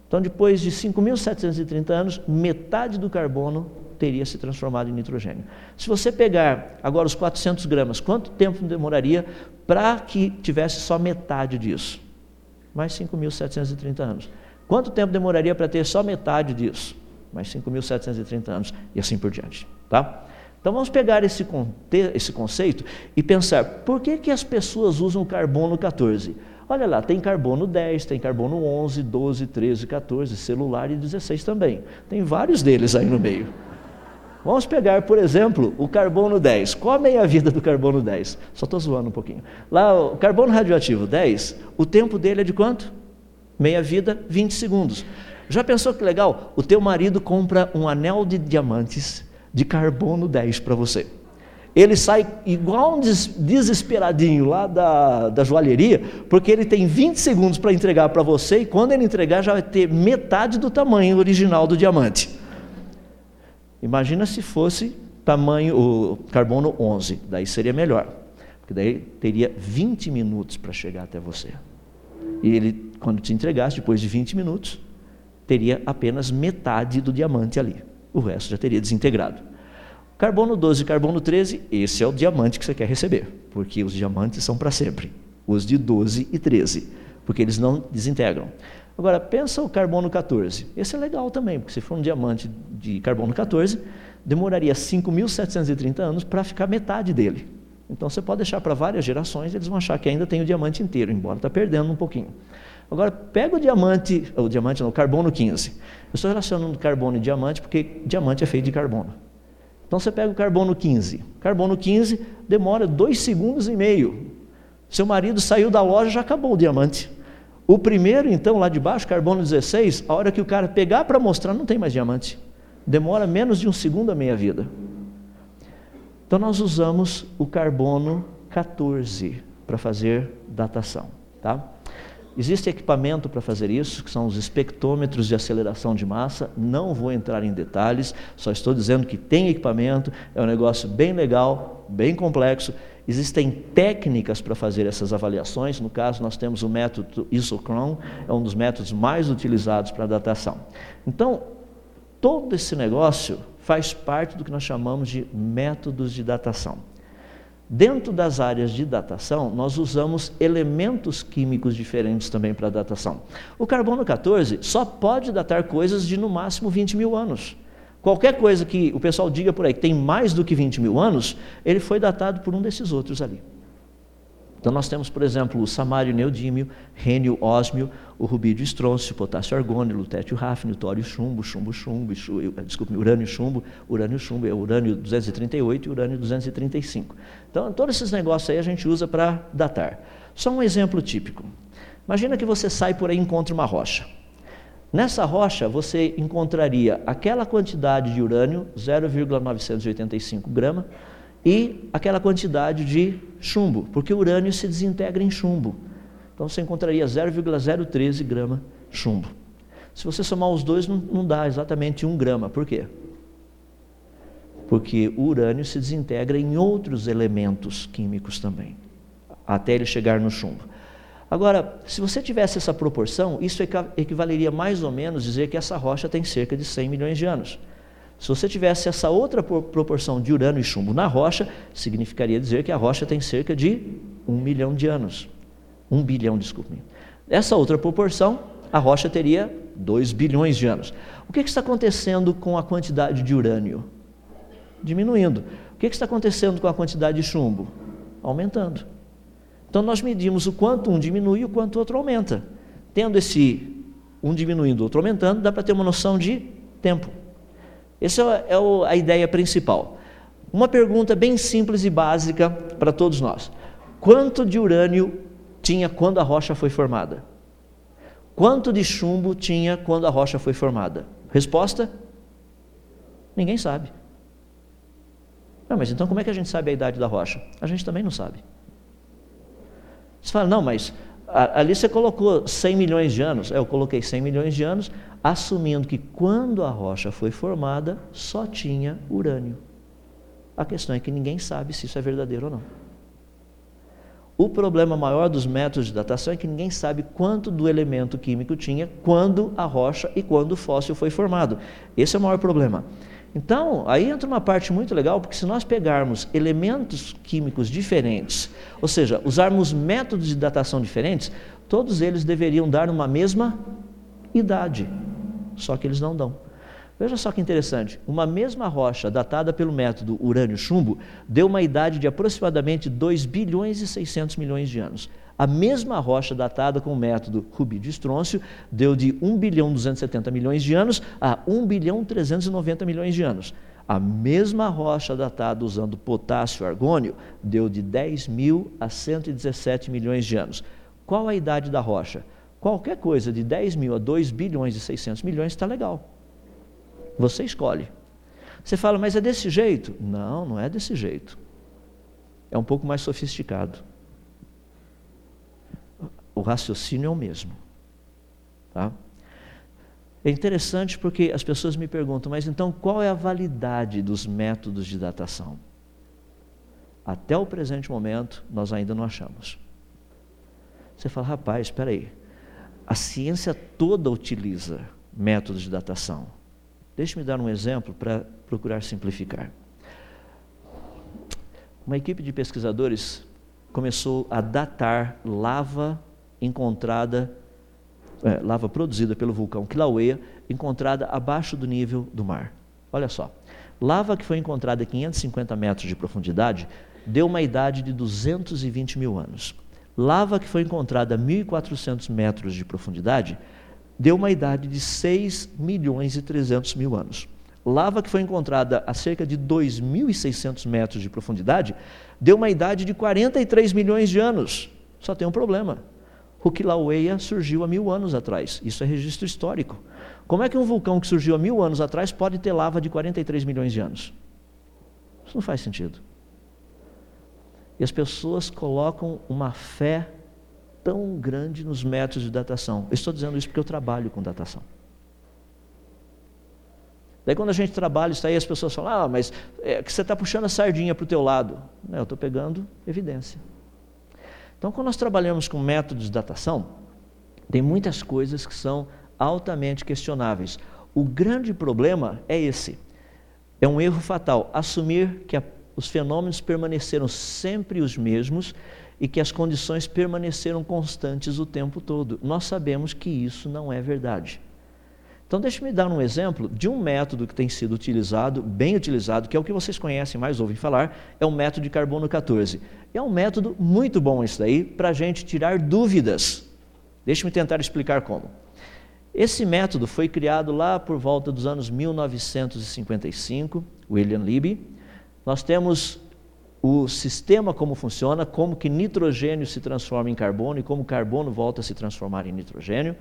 S3: Então, depois de 5.730 anos, metade do carbono teria se transformado em nitrogênio. Se você pegar agora os 400 gramas, quanto tempo demoraria para que tivesse só metade disso? Mais 5.730 anos. Quanto tempo demoraria para ter só metade disso? Mais 5.730 anos e assim por diante. Tá? Então vamos pegar esse, esse conceito e pensar, por que, que as pessoas usam o carbono 14? Olha lá, tem carbono 10, tem carbono 11, 12, 13, 14, celular e 16 também. Tem vários deles aí no meio. Vamos pegar, por exemplo, o carbono 10. Qual a meia-vida do carbono 10? Só estou zoando um pouquinho. Lá, o carbono radioativo 10, o tempo dele é de quanto? Meia-vida, 20 segundos. Já pensou que legal? O teu marido compra um anel de diamantes de carbono 10 para você. Ele sai igual um desesperadinho lá da, da joalheria, porque ele tem 20 segundos para entregar para você, e quando ele entregar já vai ter metade do tamanho original do diamante. Imagina se fosse tamanho, o carbono 11, daí seria melhor, porque daí teria 20 minutos para chegar até você. E ele, quando te entregasse, depois de 20 minutos, teria apenas metade do diamante ali o resto já teria desintegrado. Carbono 12 e carbono 13, esse é o diamante que você quer receber, porque os diamantes são para sempre. Os de 12 e 13, porque eles não desintegram. Agora, pensa o carbono 14. Esse é legal também, porque se for um diamante de carbono 14, demoraria 5.730 anos para ficar metade dele. Então você pode deixar para várias gerações, eles vão achar que ainda tem o diamante inteiro, embora está perdendo um pouquinho. Agora, pega o diamante, o diamante não, o carbono 15. Eu estou relacionando carbono e diamante porque diamante é feito de carbono. Então você pega o carbono 15. Carbono 15 demora dois segundos e meio. Seu marido saiu da loja já acabou o diamante. O primeiro, então, lá de baixo, carbono 16, a hora que o cara pegar para mostrar, não tem mais diamante. Demora menos de um segundo a meia vida. Então nós usamos o carbono 14 para fazer datação, tá? Existe equipamento para fazer isso, que são os espectrômetros de aceleração de massa. Não vou entrar em detalhes, só estou dizendo que tem equipamento, é um negócio bem legal, bem complexo. Existem técnicas para fazer essas avaliações. No caso, nós temos o método isocron, é um dos métodos mais utilizados para datação. Então, todo esse negócio faz parte do que nós chamamos de métodos de datação. Dentro das áreas de datação, nós usamos elementos químicos diferentes também para datação. O carbono 14 só pode datar coisas de no máximo 20 mil anos. Qualquer coisa que o pessoal diga por aí que tem mais do que 20 mil anos, ele foi datado por um desses outros ali. Então nós temos, por exemplo, o samário neodímio, rênio ósmio, o rubídio estrôncio, potássio argônio, lutécio ráfnio, tório chumbo, chumbo chumbo, chumbo desculpe, urânio chumbo, urânio chumbo, é urânio 238 e urânio 235. Então todos esses negócios aí a gente usa para datar. Só um exemplo típico. Imagina que você sai por aí e encontra uma rocha. Nessa rocha você encontraria aquela quantidade de urânio, 0,985 grama, e aquela quantidade de chumbo, porque o urânio se desintegra em chumbo. Então você encontraria 0,013 grama chumbo. Se você somar os dois, não, dá exatamente um grama. Por quê? Porque o urânio se desintegra em outros elementos químicos também, até ele chegar no chumbo. Agora, se você tivesse essa proporção, isso equivaleria mais ou menos dizer que essa rocha tem cerca de 100 milhões de anos. Se você tivesse essa outra proporção de urânio e chumbo na rocha, significaria dizer que a rocha tem cerca de um milhão de anos. Um bilhão, desculpe. Essa outra proporção, a rocha teria 2 bilhões de anos. O que, que, está acontecendo com a quantidade de urânio? Diminuindo. O que, que está acontecendo com a quantidade de chumbo? Aumentando. Então nós medimos o quanto um diminui e o quanto o outro aumenta. Tendo esse um diminuindo, o outro aumentando, dá para ter uma noção de tempo. Essa é a ideia principal. Uma pergunta bem simples e básica para todos nós: quanto de urânio tinha quando a rocha foi formada? Quanto de chumbo tinha quando a rocha foi formada? Resposta: ninguém sabe. Não, mas então como é que a gente sabe a idade da rocha? A gente também não sabe. Você fala, não, mas ali você colocou 100 milhões de anos. É, eu coloquei 100 milhões de anos, assumindo que quando a rocha foi formada, só tinha urânio. A questão é que ninguém sabe se isso é verdadeiro ou não. O problema maior dos métodos de datação é que ninguém sabe quanto do elemento químico tinha quando a rocha e quando o fóssil foi formado. Esse é o maior problema. Então, aí entra uma parte muito legal, porque se nós pegarmos elementos químicos diferentes, ou seja, usarmos métodos de datação diferentes, todos eles deveriam dar uma mesma idade só que eles não dão. Veja só que interessante, uma mesma rocha datada pelo método urânio-chumbo deu uma idade de aproximadamente 2 bilhões e 600 milhões de anos. A mesma rocha datada com o método rubídio-estrôncio deu de 1 bilhão 270 milhões de anos a 1 bilhão 390 milhões de anos. A mesma rocha datada usando potássio-argônio deu de 10 mil a 117 milhões de anos. Qual a idade da rocha? Qualquer coisa de 10 mil a 2 bilhões e 600 milhões está legal. Você escolhe. Você fala, mas é desse jeito? Não, não é desse jeito. É um pouco mais sofisticado. O raciocínio é o mesmo. Tá? É interessante porque as pessoas me perguntam, mas então qual é a validade dos métodos de datação? Até o presente momento, nós ainda não achamos. Você fala, rapaz, espera aí, a ciência toda utiliza métodos de datação. Deixe-me dar um exemplo para procurar simplificar. Uma equipe de pesquisadores começou a datar lava encontrada, é, lava produzida pelo vulcão Kilauea, encontrada abaixo do nível do mar. Olha só, lava que foi encontrada a 550 metros de profundidade deu uma idade de 220 mil anos. Lava que foi encontrada a 1.400 metros de profundidade deu uma idade de 6 milhões e 300 mil anos. Lava que foi encontrada a cerca de 2.600 metros de profundidade deu uma idade de 43 milhões de anos. Só tem um problema. O Kilauea surgiu há mil anos atrás. Isso é registro histórico. Como é que um vulcão que surgiu há mil anos atrás pode ter lava de 43 milhões de anos? Isso não faz sentido. E as pessoas colocam uma fé tão grande nos métodos de datação. Eu estou dizendo isso porque eu trabalho com datação. Daí quando a gente trabalha isso aí, as pessoas falam, ah, mas é que você está puxando a sardinha para o teu lado. Não, eu estou pegando evidência. Então, quando nós trabalhamos com métodos de datação, tem muitas coisas que são altamente questionáveis. O grande problema é esse. É um erro fatal, assumir que a os fenômenos permaneceram sempre os mesmos e que as condições permaneceram constantes o tempo todo. Nós sabemos que isso não é verdade. Então, deixe-me dar um exemplo de um método que tem sido utilizado, bem utilizado, que é o que vocês conhecem mais, ouvem falar, é o método de carbono 14. É um método muito bom isso daí, para a gente tirar dúvidas. Deixe-me tentar explicar como. Esse método foi criado lá por volta dos anos 1955, William Libby. Nós temos o sistema como funciona, como que nitrogênio se transforma em carbono e como carbono volta a se transformar em nitrogênio.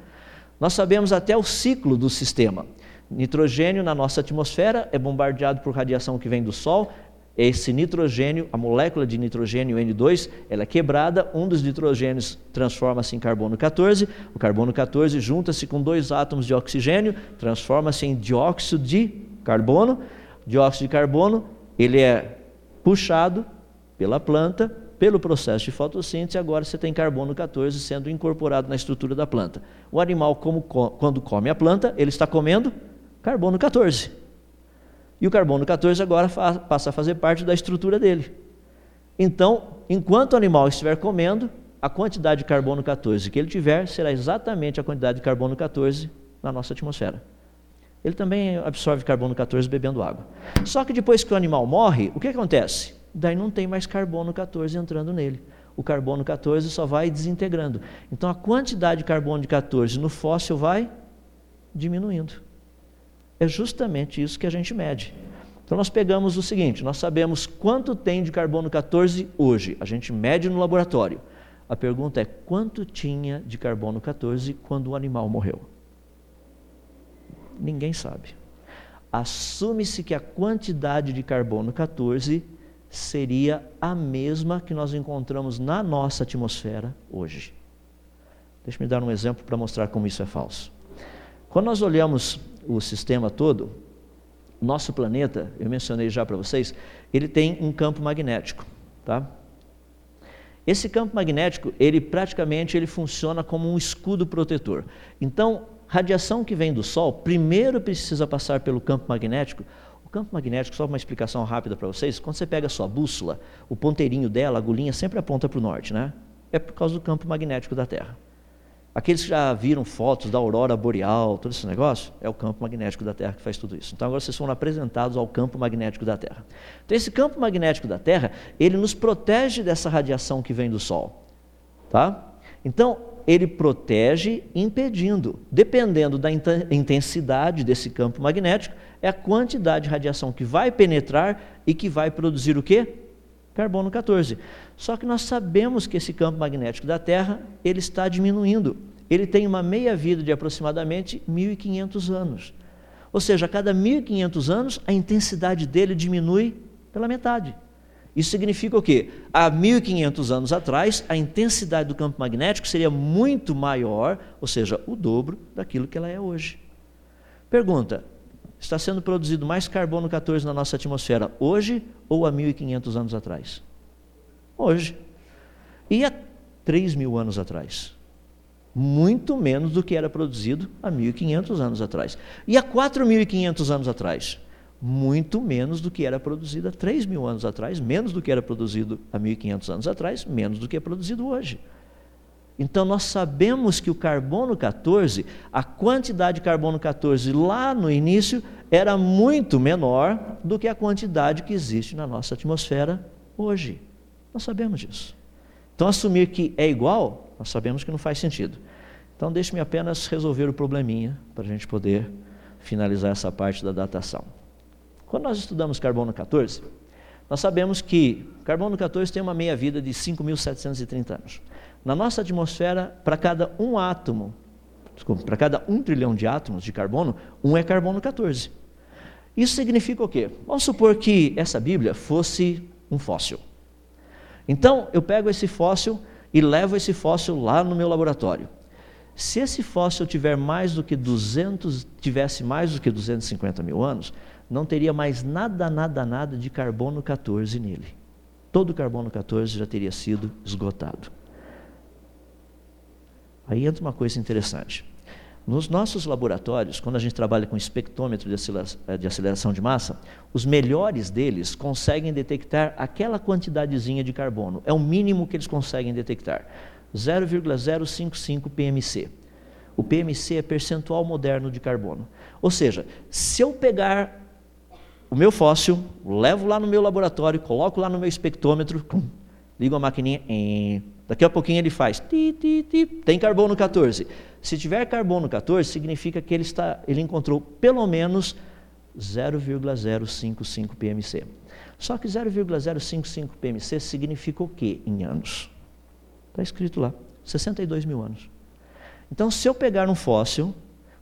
S3: Nós sabemos até o ciclo do sistema. Nitrogênio na nossa atmosfera é bombardeado por radiação que vem do Sol. Esse nitrogênio, a molécula de nitrogênio N2, ela é quebrada, um dos nitrogênios transforma-se em carbono 14, o carbono 14 junta-se com dois átomos de oxigênio, transforma-se em dióxido de carbono. Dióxido de carbono, ele é puxado pela planta, pelo processo de fotossíntese, agora você tem carbono 14 sendo incorporado na estrutura da planta. O animal, como, quando come a planta, ele está comendo carbono 14. E o carbono 14 agora passa a fazer parte da estrutura dele. Então, enquanto o animal estiver comendo, a quantidade de carbono 14 que ele tiver será exatamente a quantidade de carbono 14 na nossa atmosfera. Ele também absorve carbono 14 bebendo água. Só que depois que o animal morre, o que acontece? Daí não tem mais carbono 14 entrando nele. O carbono 14 só vai desintegrando. Então a quantidade de carbono de 14 no fóssil vai diminuindo. É justamente isso que a gente mede. Então nós pegamos o seguinte: nós sabemos quanto tem de carbono 14 hoje. A gente mede no laboratório. A pergunta é quanto tinha de carbono 14 quando o animal morreu? Ninguém sabe. Assume-se que a quantidade de carbono 14 seria a mesma que nós encontramos na nossa atmosfera hoje. Deixa-me dar um exemplo para mostrar como isso é falso. Quando nós olhamos o sistema todo, nosso planeta, eu mencionei já para vocês, ele tem um campo magnético, tá? Esse campo magnético, ele praticamente ele funciona como um escudo protetor. Então, radiação que vem do Sol, primeiro precisa passar pelo campo magnético campo magnético, só uma explicação rápida para vocês, quando você pega a sua bússola, o ponteirinho dela, a agulhinha sempre aponta para o norte, né? É por causa do campo magnético da Terra. Aqueles que já viram fotos da aurora boreal, todo esse negócio, é o campo magnético da Terra que faz tudo isso. Então agora vocês foram apresentados ao campo magnético da Terra. Então esse campo magnético da Terra, ele nos protege dessa radiação que vem do Sol, tá? Então ele protege impedindo, dependendo da intensidade desse campo magnético, é a quantidade de radiação que vai penetrar e que vai produzir o quê? Carbono 14. Só que nós sabemos que esse campo magnético da Terra, ele está diminuindo. Ele tem uma meia-vida de aproximadamente 1500 anos. Ou seja, a cada 1500 anos, a intensidade dele diminui pela metade. Isso significa o quê? Há 1500 anos atrás, a intensidade do campo magnético seria muito maior, ou seja, o dobro daquilo que ela é hoje. Pergunta: está sendo produzido mais carbono 14 na nossa atmosfera hoje ou há 1500 anos atrás? Hoje. E há 3 mil anos atrás? Muito menos do que era produzido há 1500 anos atrás. E há 4.500 anos atrás? Muito menos do que era produzido há 3 mil anos atrás, menos do que era produzido há 1500 anos atrás, menos do que é produzido hoje. Então nós sabemos que o carbono 14, a quantidade de carbono 14 lá no início era muito menor do que a quantidade que existe na nossa atmosfera hoje. Nós sabemos disso. Então assumir que é igual, nós sabemos que não faz sentido. Então deixe-me apenas resolver o probleminha para a gente poder finalizar essa parte da datação. Quando nós estudamos carbono 14, nós sabemos que carbono 14 tem uma meia-vida de 5.730 anos. Na nossa atmosfera, para cada um átomo, desculpa, para cada um trilhão de átomos de carbono, um é carbono 14. Isso significa o quê? Vamos supor que essa Bíblia fosse um fóssil. Então, eu pego esse fóssil e levo esse fóssil lá no meu laboratório. Se esse fóssil tiver mais do que 200, tivesse mais do que 250 mil anos, não teria mais nada, nada, nada de carbono 14 nele. Todo o carbono 14 já teria sido esgotado. Aí entra uma coisa interessante. Nos nossos laboratórios, quando a gente trabalha com espectrômetro eh, de aceleração de massa, os melhores deles conseguem detectar aquela quantidadezinha de carbono. É o mínimo que eles conseguem detectar. 0,055 PMC. O PMC é percentual moderno de carbono. Ou seja, se eu pegar o meu fóssil, levo lá no meu laboratório, coloco lá no meu espectrômetro, ligo a maquininha, daqui a pouquinho ele faz, ti, ti, ti, tem carbono 14. Se tiver carbono 14, significa que ele, está, ele encontrou pelo menos 0,055 PMC. Só que 0,055 PMC significa o quê em anos? Está escrito lá, 62 mil anos. Então, se eu pegar um fóssil,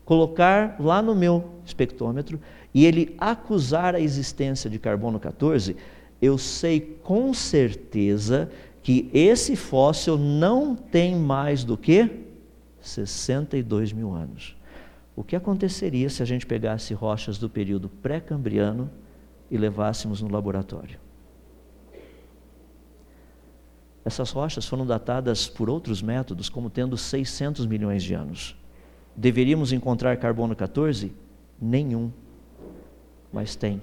S3: colocar lá no meu espectrômetro e ele acusar a existência de carbono 14, eu sei com certeza que esse fóssil não tem mais do que 62 mil anos. O que aconteceria se a gente pegasse rochas do período pré-cambriano e levássemos no laboratório? Essas rochas foram datadas por outros métodos como tendo 600 milhões de anos. Deveríamos encontrar carbono 14? Nenhum. Mas tem.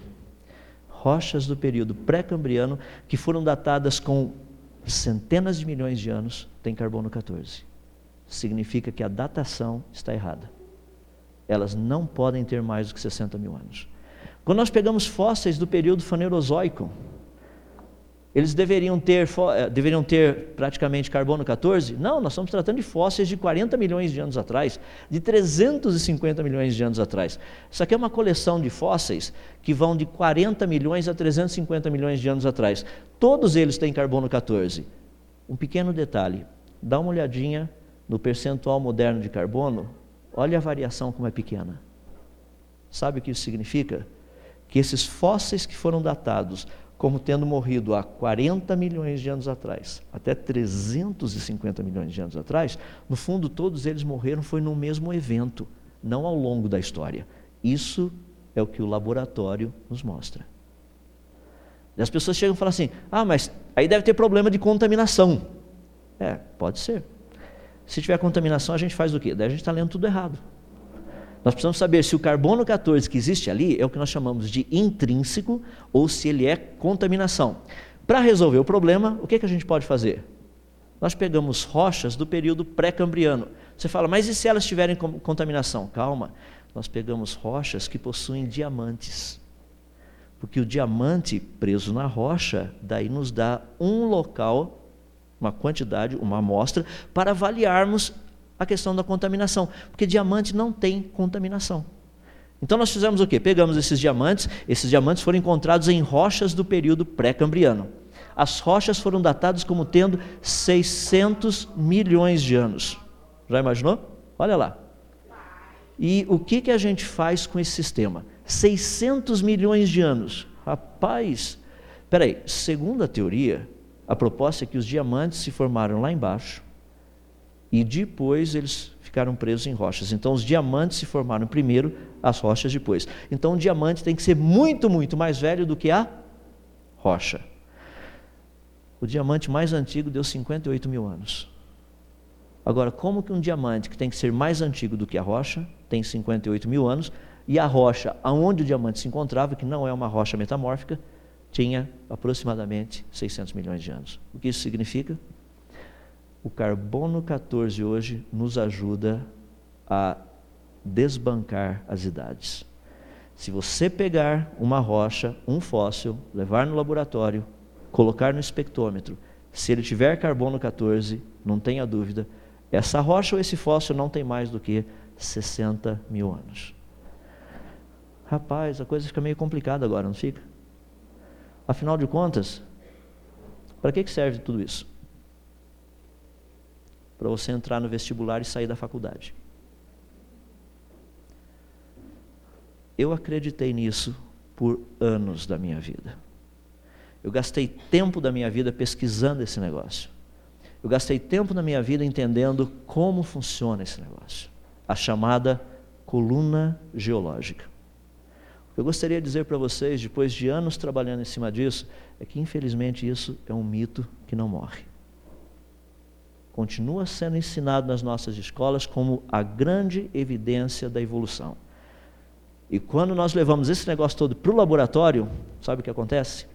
S3: Rochas do período pré-cambriano que foram datadas com centenas de milhões de anos têm carbono 14. Significa que a datação está errada. Elas não podem ter mais do que 60 mil anos. Quando nós pegamos fósseis do período fanerozoico, eles deveriam ter, eh, deveriam ter praticamente carbono 14? Não, nós estamos tratando de fósseis de 40 milhões de anos atrás, de 350 milhões de anos atrás. Isso aqui é uma coleção de fósseis que vão de 40 milhões a 350 milhões de anos atrás. Todos eles têm carbono 14. Um pequeno detalhe: dá uma olhadinha no percentual moderno de carbono, olha a variação como é pequena. Sabe o que isso significa? Que esses fósseis que foram datados como tendo morrido há 40 milhões de anos atrás, até 350 milhões de anos atrás, no fundo todos eles morreram foi no mesmo evento, não ao longo da história. Isso é o que o laboratório nos mostra. E as pessoas chegam e falam assim: ah, mas aí deve ter problema de contaminação. É, pode ser. Se tiver contaminação, a gente faz o quê? Daí a gente está lendo tudo errado. Nós precisamos saber se o carbono 14 que existe ali é o que nós chamamos de intrínseco ou se ele é contaminação. Para resolver o problema, o que, que a gente pode fazer? Nós pegamos rochas do período pré-cambriano. Você fala, mas e se elas tiverem contaminação? Calma, nós pegamos rochas que possuem diamantes. Porque o diamante preso na rocha, daí nos dá um local, uma quantidade, uma amostra, para avaliarmos a questão da contaminação, porque diamante não tem contaminação. Então nós fizemos o quê? Pegamos esses diamantes, esses diamantes foram encontrados em rochas do período pré-cambriano. As rochas foram datadas como tendo 600 milhões de anos. Já imaginou? Olha lá. E o que, que a gente faz com esse sistema? 600 milhões de anos. Rapaz, peraí, segundo a teoria, a proposta é que os diamantes se formaram lá embaixo, e depois eles ficaram presos em rochas. Então os diamantes se formaram primeiro, as rochas depois. Então o diamante tem que ser muito, muito mais velho do que a rocha. O diamante mais antigo deu 58 mil anos. Agora, como que um diamante que tem que ser mais antigo do que a rocha, tem 58 mil anos, e a rocha aonde o diamante se encontrava, que não é uma rocha metamórfica, tinha aproximadamente 600 milhões de anos. O que isso significa? O carbono 14 hoje nos ajuda a desbancar as idades. Se você pegar uma rocha, um fóssil, levar no laboratório, colocar no espectrômetro, se ele tiver carbono 14, não tenha dúvida, essa rocha ou esse fóssil não tem mais do que 60 mil anos. Rapaz, a coisa fica meio complicada agora, não fica? Afinal de contas, para que serve tudo isso? Para você entrar no vestibular e sair da faculdade. Eu acreditei nisso por anos da minha vida. Eu gastei tempo da minha vida pesquisando esse negócio. Eu gastei tempo da minha vida entendendo como funciona esse negócio. A chamada coluna geológica. Eu gostaria de dizer para vocês, depois de anos trabalhando em cima disso, é que infelizmente isso é um mito que não morre continua sendo ensinado nas nossas escolas como a grande evidência da evolução. E quando nós levamos esse negócio todo para o laboratório, sabe o que acontece?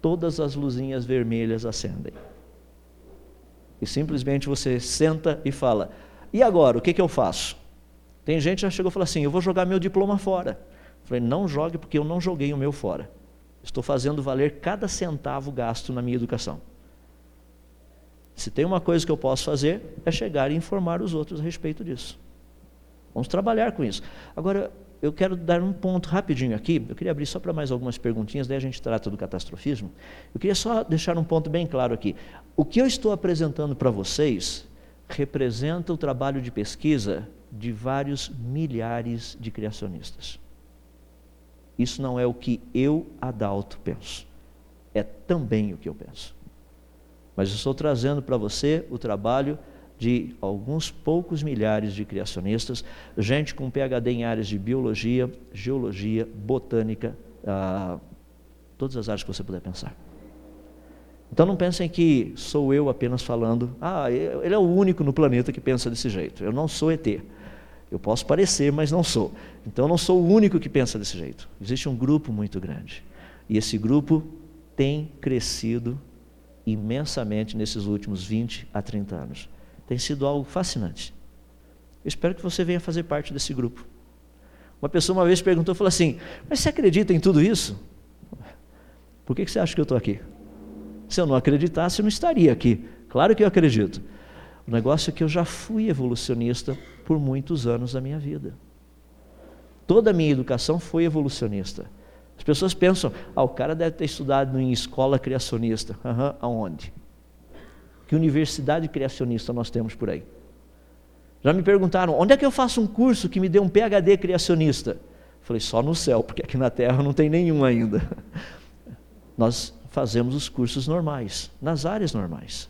S3: Todas as luzinhas vermelhas acendem. E simplesmente você senta e fala: e agora, o que, que eu faço? Tem gente que já chegou e falou assim: eu vou jogar meu diploma fora. Falei: não jogue, porque eu não joguei o meu fora. Estou fazendo valer cada centavo gasto na minha educação. Se tem uma coisa que eu posso fazer, é chegar e informar os outros a respeito disso. Vamos trabalhar com isso. Agora, eu quero dar um ponto rapidinho aqui. Eu queria abrir só para mais algumas perguntinhas, daí a gente trata do catastrofismo. Eu queria só deixar um ponto bem claro aqui. O que eu estou apresentando para vocês representa o trabalho de pesquisa de vários milhares de criacionistas. Isso não é o que eu, Adalto, penso. É também o que eu penso. Mas eu estou trazendo para você o trabalho de alguns poucos milhares de criacionistas, gente com PhD em áreas de biologia, geologia, botânica, ah, todas as áreas que você puder pensar. Então não pensem que sou eu apenas falando, ah, ele é o único no planeta que pensa desse jeito. Eu não sou ET. Eu posso parecer, mas não sou. Então eu não sou o único que pensa desse jeito. Existe um grupo muito grande. E esse grupo tem crescido imensamente nesses últimos 20 a 30 anos. Tem sido algo fascinante. Eu espero que você venha fazer parte desse grupo. Uma pessoa uma vez perguntou, falou assim: Mas você acredita em tudo isso? Por que você acha que eu estou aqui? Se eu não acreditasse, eu não estaria aqui. Claro que eu acredito. O negócio é que eu já fui evolucionista por muitos anos da minha vida. Toda a minha educação foi evolucionista. As pessoas pensam, ah, o cara deve ter estudado em escola criacionista. Uhum, aonde? Que universidade criacionista nós temos por aí? Já me perguntaram, onde é que eu faço um curso que me dê um PhD criacionista? Falei, só no céu, porque aqui na Terra não tem nenhum ainda. Nós fazemos os cursos normais, nas áreas normais.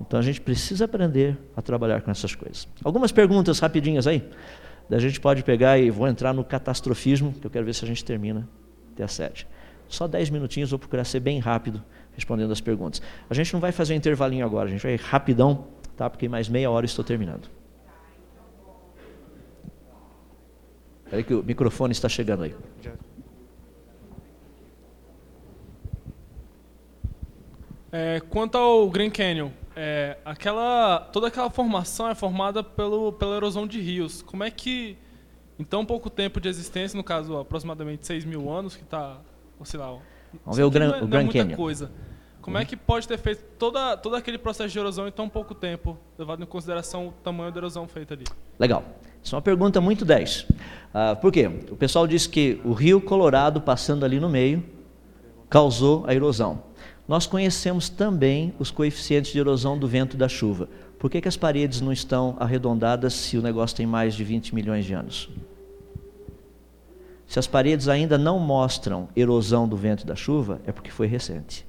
S3: Então a gente precisa aprender a trabalhar com essas coisas. Algumas perguntas rapidinhas aí. Da gente pode pegar e vou entrar no catastrofismo, que eu quero ver se a gente termina até às sete. Só dez minutinhos, vou procurar ser bem rápido respondendo as perguntas. A gente não vai fazer um intervalinho agora, a gente vai rapidão, tá? Porque mais meia hora estou terminando. Espera que o microfone está chegando aí.
S6: É, quanto ao Grand Canyon, é, aquela, toda aquela formação é formada pelo, pela erosão de rios. Como é que, em tão pouco tempo de existência, no caso aproximadamente 6 mil anos, que está, sei lá,
S3: Vamos ver o, Gran,
S6: não é,
S3: o
S6: não é muita
S3: Canyon.
S6: coisa. Como é que pode ter feito toda, todo aquele processo de erosão em tão pouco tempo, levado em consideração o tamanho da erosão feita ali?
S3: Legal. Isso é uma pergunta muito 10. Ah, por quê? O pessoal disse que o rio Colorado, passando ali no meio, causou a erosão. Nós conhecemos também os coeficientes de erosão do vento e da chuva. Por que, que as paredes não estão arredondadas se o negócio tem mais de 20 milhões de anos? Se as paredes ainda não mostram erosão do vento e da chuva, é porque foi recente.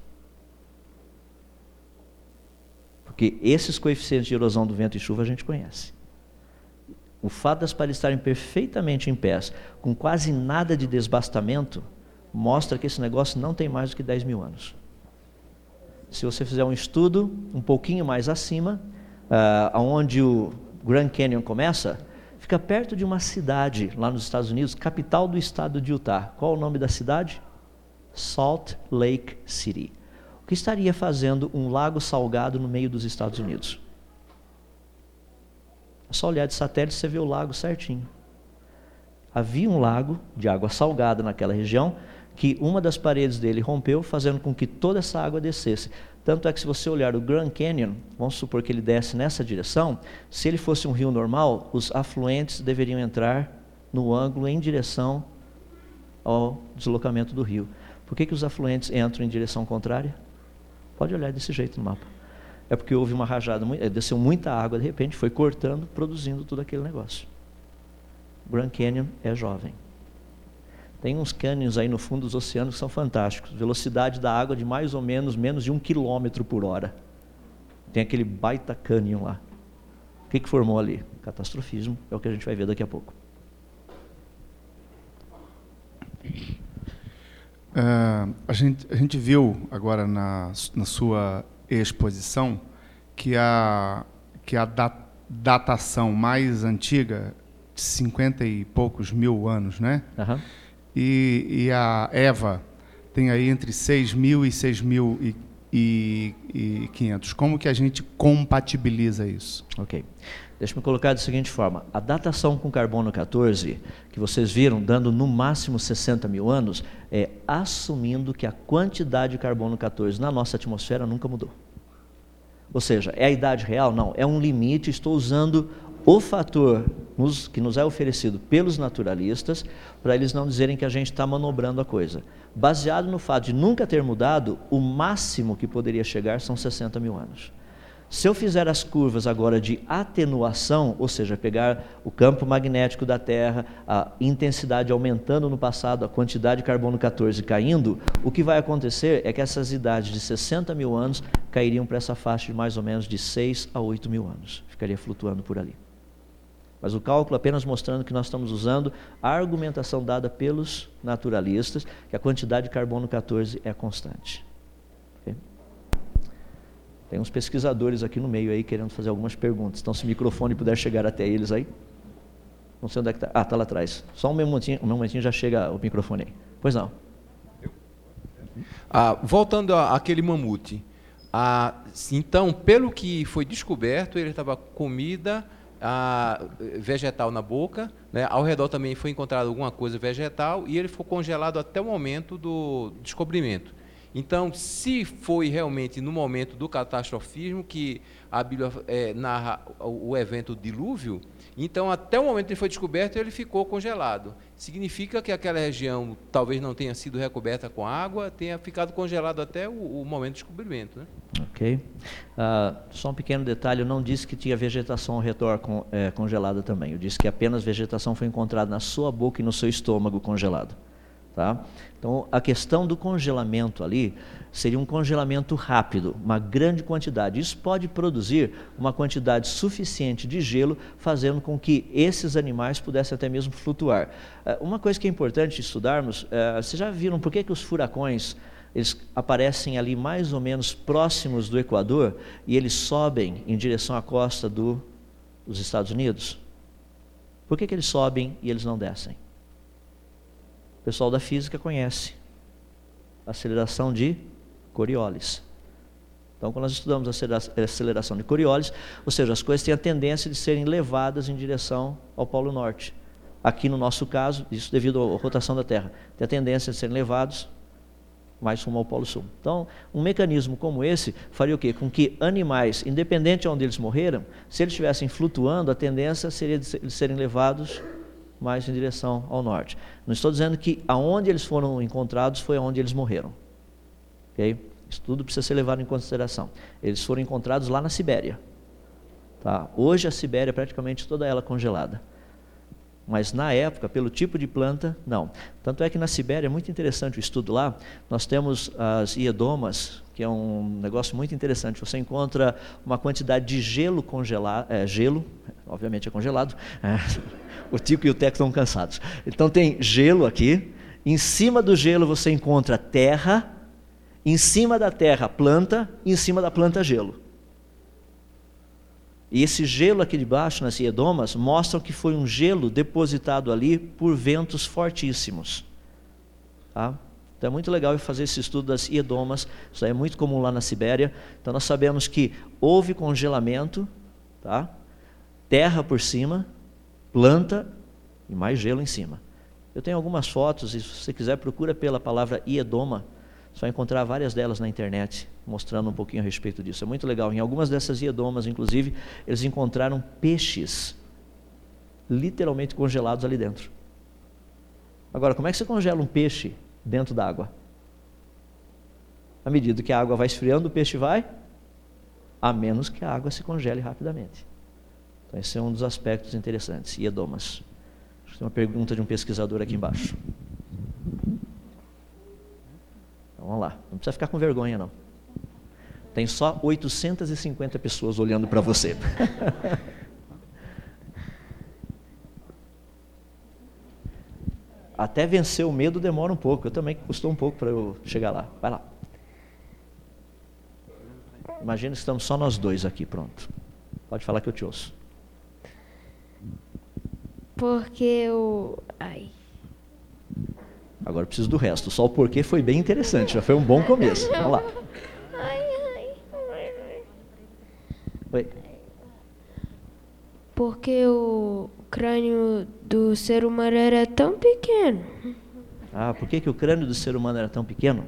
S3: Porque esses coeficientes de erosão do vento e chuva a gente conhece. O fato das paredes estarem perfeitamente em pés, com quase nada de desbastamento, mostra que esse negócio não tem mais do que 10 mil anos. Se você fizer um estudo um pouquinho mais acima, uh, onde o Grand Canyon começa, fica perto de uma cidade lá nos Estados Unidos, capital do estado de Utah. Qual o nome da cidade? Salt Lake City. O que estaria fazendo um lago salgado no meio dos Estados Unidos? É só olhar de satélite você vê o lago certinho. Havia um lago de água salgada naquela região que uma das paredes dele rompeu, fazendo com que toda essa água descesse. Tanto é que se você olhar o Grand Canyon, vamos supor que ele desce nessa direção, se ele fosse um rio normal, os afluentes deveriam entrar no ângulo em direção ao deslocamento do rio. Por que, que os afluentes entram em direção contrária? Pode olhar desse jeito no mapa. É porque houve uma rajada, eh, desceu muita água, de repente foi cortando, produzindo todo aquele negócio. O Grand Canyon é jovem. Tem uns cânions aí no fundo dos oceanos que são fantásticos. Velocidade da água de mais ou menos menos de um quilômetro por hora. Tem aquele baita cânion lá. O que, que formou ali? Catastrofismo. É o que a gente vai ver daqui a pouco.
S7: Uh, a, gente, a gente viu agora na, na sua exposição que a, que a dat, datação mais antiga, de 50 e poucos mil anos, né?
S3: Uhum
S7: e, e a Eva tem aí entre 6 mil e 6 mil e, e, e 500. Como que a gente compatibiliza isso?
S3: Ok. Deixa-me colocar da seguinte forma: a datação com carbono 14, que vocês viram dando no máximo 60 mil anos, é assumindo que a quantidade de carbono 14 na nossa atmosfera nunca mudou. Ou seja, é a idade real? Não, é um limite. Estou usando o fator que nos é oferecido pelos naturalistas para eles não dizerem que a gente está manobrando a coisa. Baseado no fato de nunca ter mudado, o máximo que poderia chegar são 60 mil anos. Se eu fizer as curvas agora de atenuação, ou seja, pegar o campo magnético da Terra, a intensidade aumentando no passado, a quantidade de carbono 14 caindo, o que vai acontecer é que essas idades de 60 mil anos cairiam para essa faixa de mais ou menos de 6 a 8 mil anos. Ficaria flutuando por ali. Mas o cálculo apenas mostrando que nós estamos usando a argumentação dada pelos naturalistas, que a quantidade de carbono 14 é constante. Tem uns pesquisadores aqui no meio aí querendo fazer algumas perguntas. Então, se o microfone puder chegar até eles aí. Não sei onde é que está. Ah, está lá atrás. Só um momentinho, um momentinho já chega o microfone aí. Pois não.
S8: Ah, voltando àquele mamute. Ah, então, pelo que foi descoberto, ele estava comida vegetal na boca. Né? Ao redor também foi encontrado alguma coisa vegetal e ele ficou congelado até o momento do descobrimento. Então, se foi realmente no momento do catastrofismo que a Bíblia é, narra o evento dilúvio, então até o momento que ele foi descoberto, ele ficou congelado. Significa que aquela região talvez não tenha sido recoberta com água, tenha ficado congelado até o, o momento do descobrimento. Né?
S3: Ok. Uh, só um pequeno detalhe, eu não disse que tinha vegetação ao redor é, congelada também. Eu disse que apenas vegetação foi encontrada na sua boca e no seu estômago congelado. Tá? Então, a questão do congelamento ali seria um congelamento rápido, uma grande quantidade. Isso pode produzir uma quantidade suficiente de gelo, fazendo com que esses animais pudessem até mesmo flutuar. Eh, uma coisa que é importante estudarmos, eh, vocês já viram por que, que os furacões eles aparecem ali mais ou menos próximos do Equador e eles sobem em direção à costa do, dos Estados Unidos? Por que, que eles sobem e eles não descem? Pessoal da física conhece. Aceleração de Coriolis. Então, quando nós estudamos a aceleração de Coriolis, ou seja, as coisas têm a tendência de serem levadas em direção ao Polo Norte. Aqui no nosso caso, isso devido à rotação da Terra, tem a tendência de serem levados mais rumo ao Polo Sul. Então, um mecanismo como esse faria o quê? Com que animais, independente de onde eles morreram, se eles estivessem flutuando, a tendência seria de serem levados mais em direção ao norte. Não estou dizendo que aonde eles foram encontrados foi aonde eles morreram. Ok? Isso tudo precisa ser levado em consideração. Eles foram encontrados lá na Sibéria. Tá? Hoje a Sibéria é praticamente toda ela congelada. Mas na época, pelo tipo de planta, não. Tanto é que na Sibéria, é muito interessante o estudo lá, nós temos as iedomas, que é um negócio muito interessante. Você encontra uma quantidade de gelo congelado, é, gelo, obviamente é congelado, é, o Tico e o Teco estão cansados. Então tem gelo aqui, em cima do gelo você encontra terra, em cima da terra planta, em cima da planta gelo. E esse gelo aqui de baixo, nas iedomas, mostram que foi um gelo depositado ali por ventos fortíssimos. Tá? Então é muito legal fazer esse estudo das iedomas, isso é muito comum lá na Sibéria. Então nós sabemos que houve congelamento, tá? terra por cima, planta e mais gelo em cima. Eu tenho algumas fotos, e se você quiser, procura pela palavra Iedoma. Você vai encontrar várias delas na internet, mostrando um pouquinho a respeito disso. É muito legal. Em algumas dessas Iedomas, inclusive, eles encontraram peixes literalmente congelados ali dentro. Agora, como é que você congela um peixe dentro da água? À medida que a água vai esfriando, o peixe vai, a menos que a água se congele rapidamente. Esse é um dos aspectos interessantes. Iedomas. Tem uma pergunta de um pesquisador aqui embaixo. Então, vamos lá. Não precisa ficar com vergonha, não. Tem só 850 pessoas olhando para você. Até vencer o medo demora um pouco. Eu também custou um pouco para eu chegar lá. Vai lá. Imagina que estamos só nós dois aqui, pronto. Pode falar que eu te ouço.
S9: Porque eu. Ai.
S3: Agora preciso do resto. Só o porquê foi bem interessante. Já foi um bom começo. Vamos lá.
S9: Ai, ai. Oi. Porque o crânio do ser humano era tão pequeno.
S3: Ah, por que, que o crânio do ser humano era tão pequeno?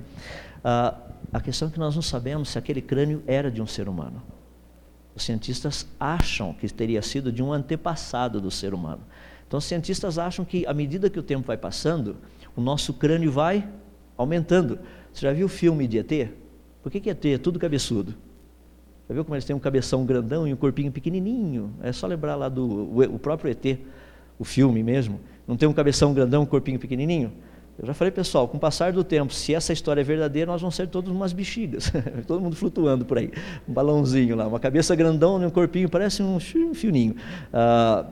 S3: Ah, a questão é que nós não sabemos se aquele crânio era de um ser humano. Os cientistas acham que teria sido de um antepassado do ser humano. Então, os cientistas acham que, à medida que o tempo vai passando, o nosso crânio vai aumentando. Você já viu o filme de ET? Por que, que ET é tudo cabeçudo? Já viu como eles têm um cabeção grandão e um corpinho pequenininho? É só lembrar lá do o, o próprio ET, o filme mesmo. Não tem um cabeção grandão, um corpinho pequenininho? Eu já falei, pessoal, com o passar do tempo, se essa história é verdadeira, nós vamos ser todos umas bexigas. Todo mundo flutuando por aí. Um balãozinho lá, uma cabeça grandão um corpinho, parece um fioninho. Ah,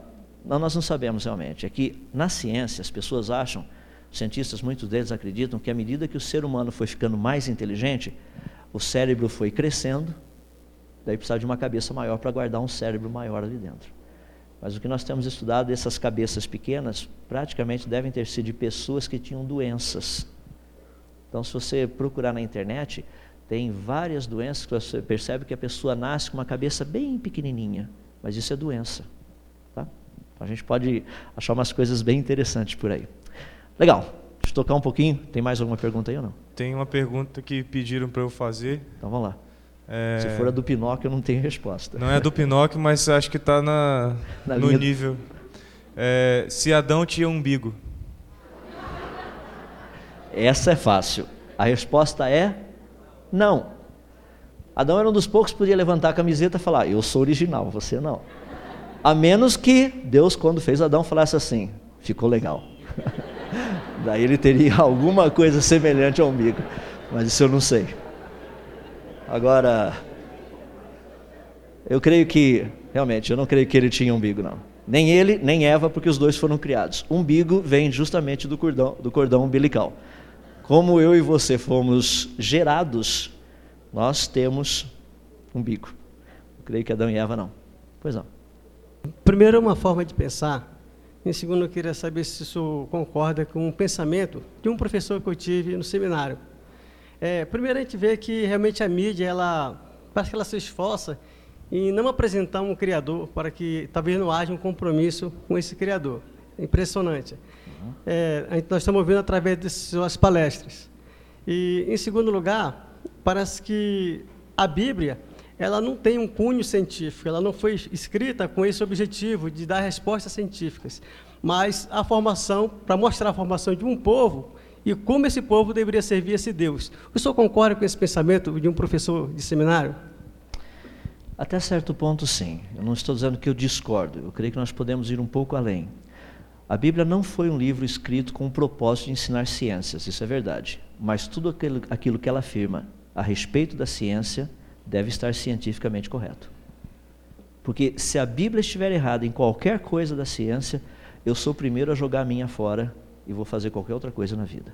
S3: nós não sabemos realmente. É que na ciência as pessoas acham, cientistas, muitos deles acreditam, que à medida que o ser humano foi ficando mais inteligente, o cérebro foi crescendo, Daí precisava de uma cabeça maior para guardar um cérebro maior ali dentro. Mas o que nós temos estudado, essas cabeças pequenas, praticamente devem ter sido de pessoas que tinham doenças. Então, se você procurar na internet, tem várias doenças que você percebe que a pessoa nasce com uma cabeça bem pequenininha, mas isso é doença. Então, a gente pode achar umas coisas bem interessantes por aí. Legal. Deixa eu tocar um pouquinho. Tem mais alguma pergunta aí ou não?
S1: Tem uma pergunta que pediram para eu fazer.
S3: Então vamos lá. É... Se for a do Pinóquio, eu não tenho resposta.
S1: Não é do Pinóquio, mas acho que está na, na, no nível. É, se Adão tinha umbigo.
S3: Essa é fácil. A resposta é não. Adão era um dos poucos que podia levantar a camiseta e falar: Eu sou original, você não. A menos que Deus, quando fez Adão, falasse assim: Ficou legal. Daí ele teria alguma coisa semelhante ao umbigo. Mas isso eu não sei. Agora, eu creio que, realmente, eu não creio que ele tinha umbigo, não. Nem ele, nem Eva, porque os dois foram criados. Umbigo vem justamente do cordão, do cordão umbilical. Como eu e você fomos gerados, nós temos umbigo. Eu creio que Adão e Eva não. Pois não.
S10: Primeiro, é uma forma de pensar. Em segundo, eu queria saber se isso concorda com um pensamento de um professor que eu tive no seminário. É, primeiro a gente vê que realmente a mídia, ela parece que ela se esforça em não apresentar um criador para que talvez não haja um compromisso com esse criador. É impressionante. Uhum. É, nós estamos vendo através de suas palestras. E, em segundo lugar, parece que a Bíblia ela não tem um cunho científico, ela não foi escrita com esse objetivo de dar respostas científicas, mas a formação, para mostrar a formação de um povo e como esse povo deveria servir esse Deus. O senhor concorda com esse pensamento de um professor de seminário?
S3: Até certo ponto, sim. Eu não estou dizendo que eu discordo. Eu creio que nós podemos ir um pouco além. A Bíblia não foi um livro escrito com o propósito de ensinar ciências, isso é verdade. Mas tudo aquilo, aquilo que ela afirma a respeito da ciência deve estar cientificamente correto. Porque se a Bíblia estiver errada em qualquer coisa da ciência, eu sou o primeiro a jogar a minha fora e vou fazer qualquer outra coisa na vida.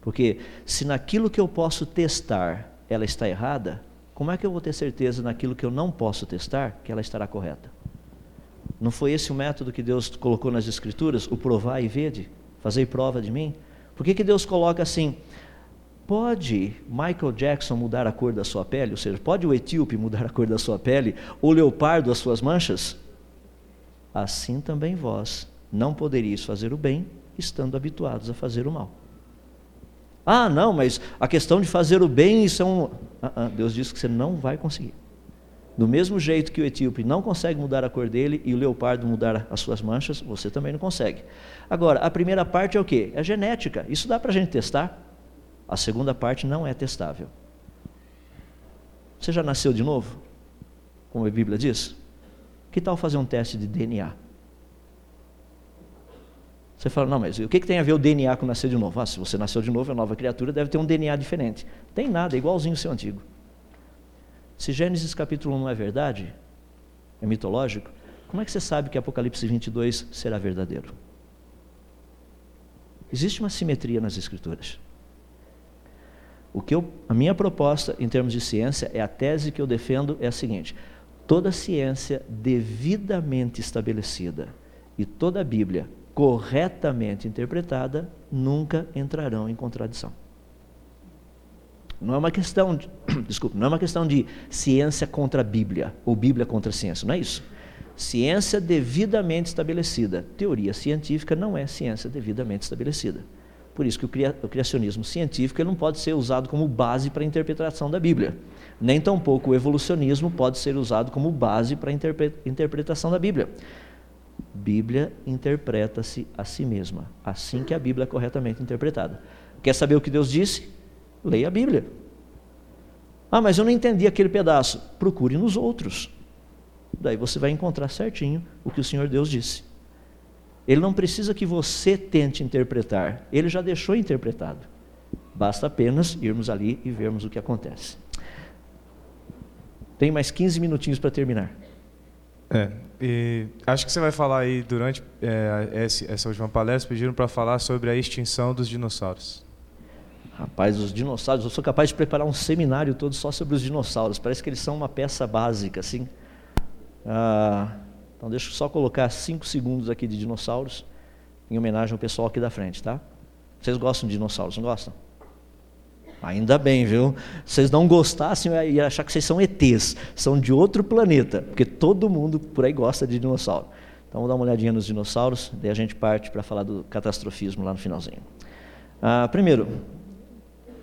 S3: Porque se naquilo que eu posso testar ela está errada, como é que eu vou ter certeza naquilo que eu não posso testar que ela estará correta? Não foi esse o método que Deus colocou nas Escrituras? O provar e vede? Fazer prova de mim? Por que, que Deus coloca assim? Pode Michael Jackson mudar a cor da sua pele? Ou seja, pode o etíope mudar a cor da sua pele? O leopardo as suas manchas? Assim também vós não poderíeis fazer o bem, estando habituados a fazer o mal. Ah, não, mas a questão de fazer o bem, isso é um. Deus diz que você não vai conseguir. Do mesmo jeito que o etíope não consegue mudar a cor dele e o leopardo mudar as suas manchas, você também não consegue. Agora, a primeira parte é o quê? É genética. Isso dá para a gente testar. A segunda parte não é testável. Você já nasceu de novo? Como a Bíblia diz? Que tal fazer um teste de DNA? Você fala, não, mas o que, tem a ver o DNA com nascer de novo? Ah, se você nasceu de novo, é nova criatura, deve ter um DNA diferente. Tem nada, é igualzinho o seu antigo. Se Gênesis capítulo 1 é verdade, é mitológico, como é que você sabe que Apocalipse 22 será verdadeiro? Existe uma simetria nas escrituras. O que eu, a minha proposta em termos de ciência é a tese que eu defendo é a seguinte: toda ciência devidamente estabelecida e toda a Bíblia corretamente interpretada, nunca entrarão em contradição. Não é uma questão de, desculpa, não é uma questão de ciência contra a Bíblia ou Bíblia contra a ciência, não é isso. ciência devidamente estabelecida. Teoria científica não é ciência devidamente estabelecida. Por isso que o, cria, o criacionismo científico ele não pode ser usado como base para a interpretação da Bíblia. Nem tampouco o evolucionismo pode ser usado como base para a interpre, interpretação da Bíblia. Bíblia interpreta-se a si mesma, assim que a Bíblia é corretamente interpretada. Quer saber o que Deus disse? Leia a Bíblia. Ah, mas eu não entendi aquele pedaço. Procure nos outros. Daí você vai encontrar certinho o que o Senhor Deus disse. Ele não precisa que você tente interpretar, ele já deixou interpretado. Basta apenas irmos ali e vermos o que acontece. Tem mais 15 minutinhos para terminar.
S1: É, e acho que você vai falar aí durante é, essa última palestra, pediram para falar sobre a extinção dos dinossauros.
S3: Rapaz, os dinossauros, eu sou capaz de preparar um seminário todo só sobre os dinossauros. Parece que eles são uma peça básica, assim. Ah, então deixa eu só colocar cinco segundos aqui de dinossauros em homenagem ao pessoal aqui da frente, tá? Vocês gostam de dinossauros, não gostam? Ainda bem, viu? Vocês não gostassem e achar que vocês são ETs, são de outro planeta, porque todo mundo por aí gosta de dinossauro. Então vamos dar uma olhadinha nos dinossauros, daí a gente parte para falar do catastrofismo lá no finalzinho. Ah, primeiro,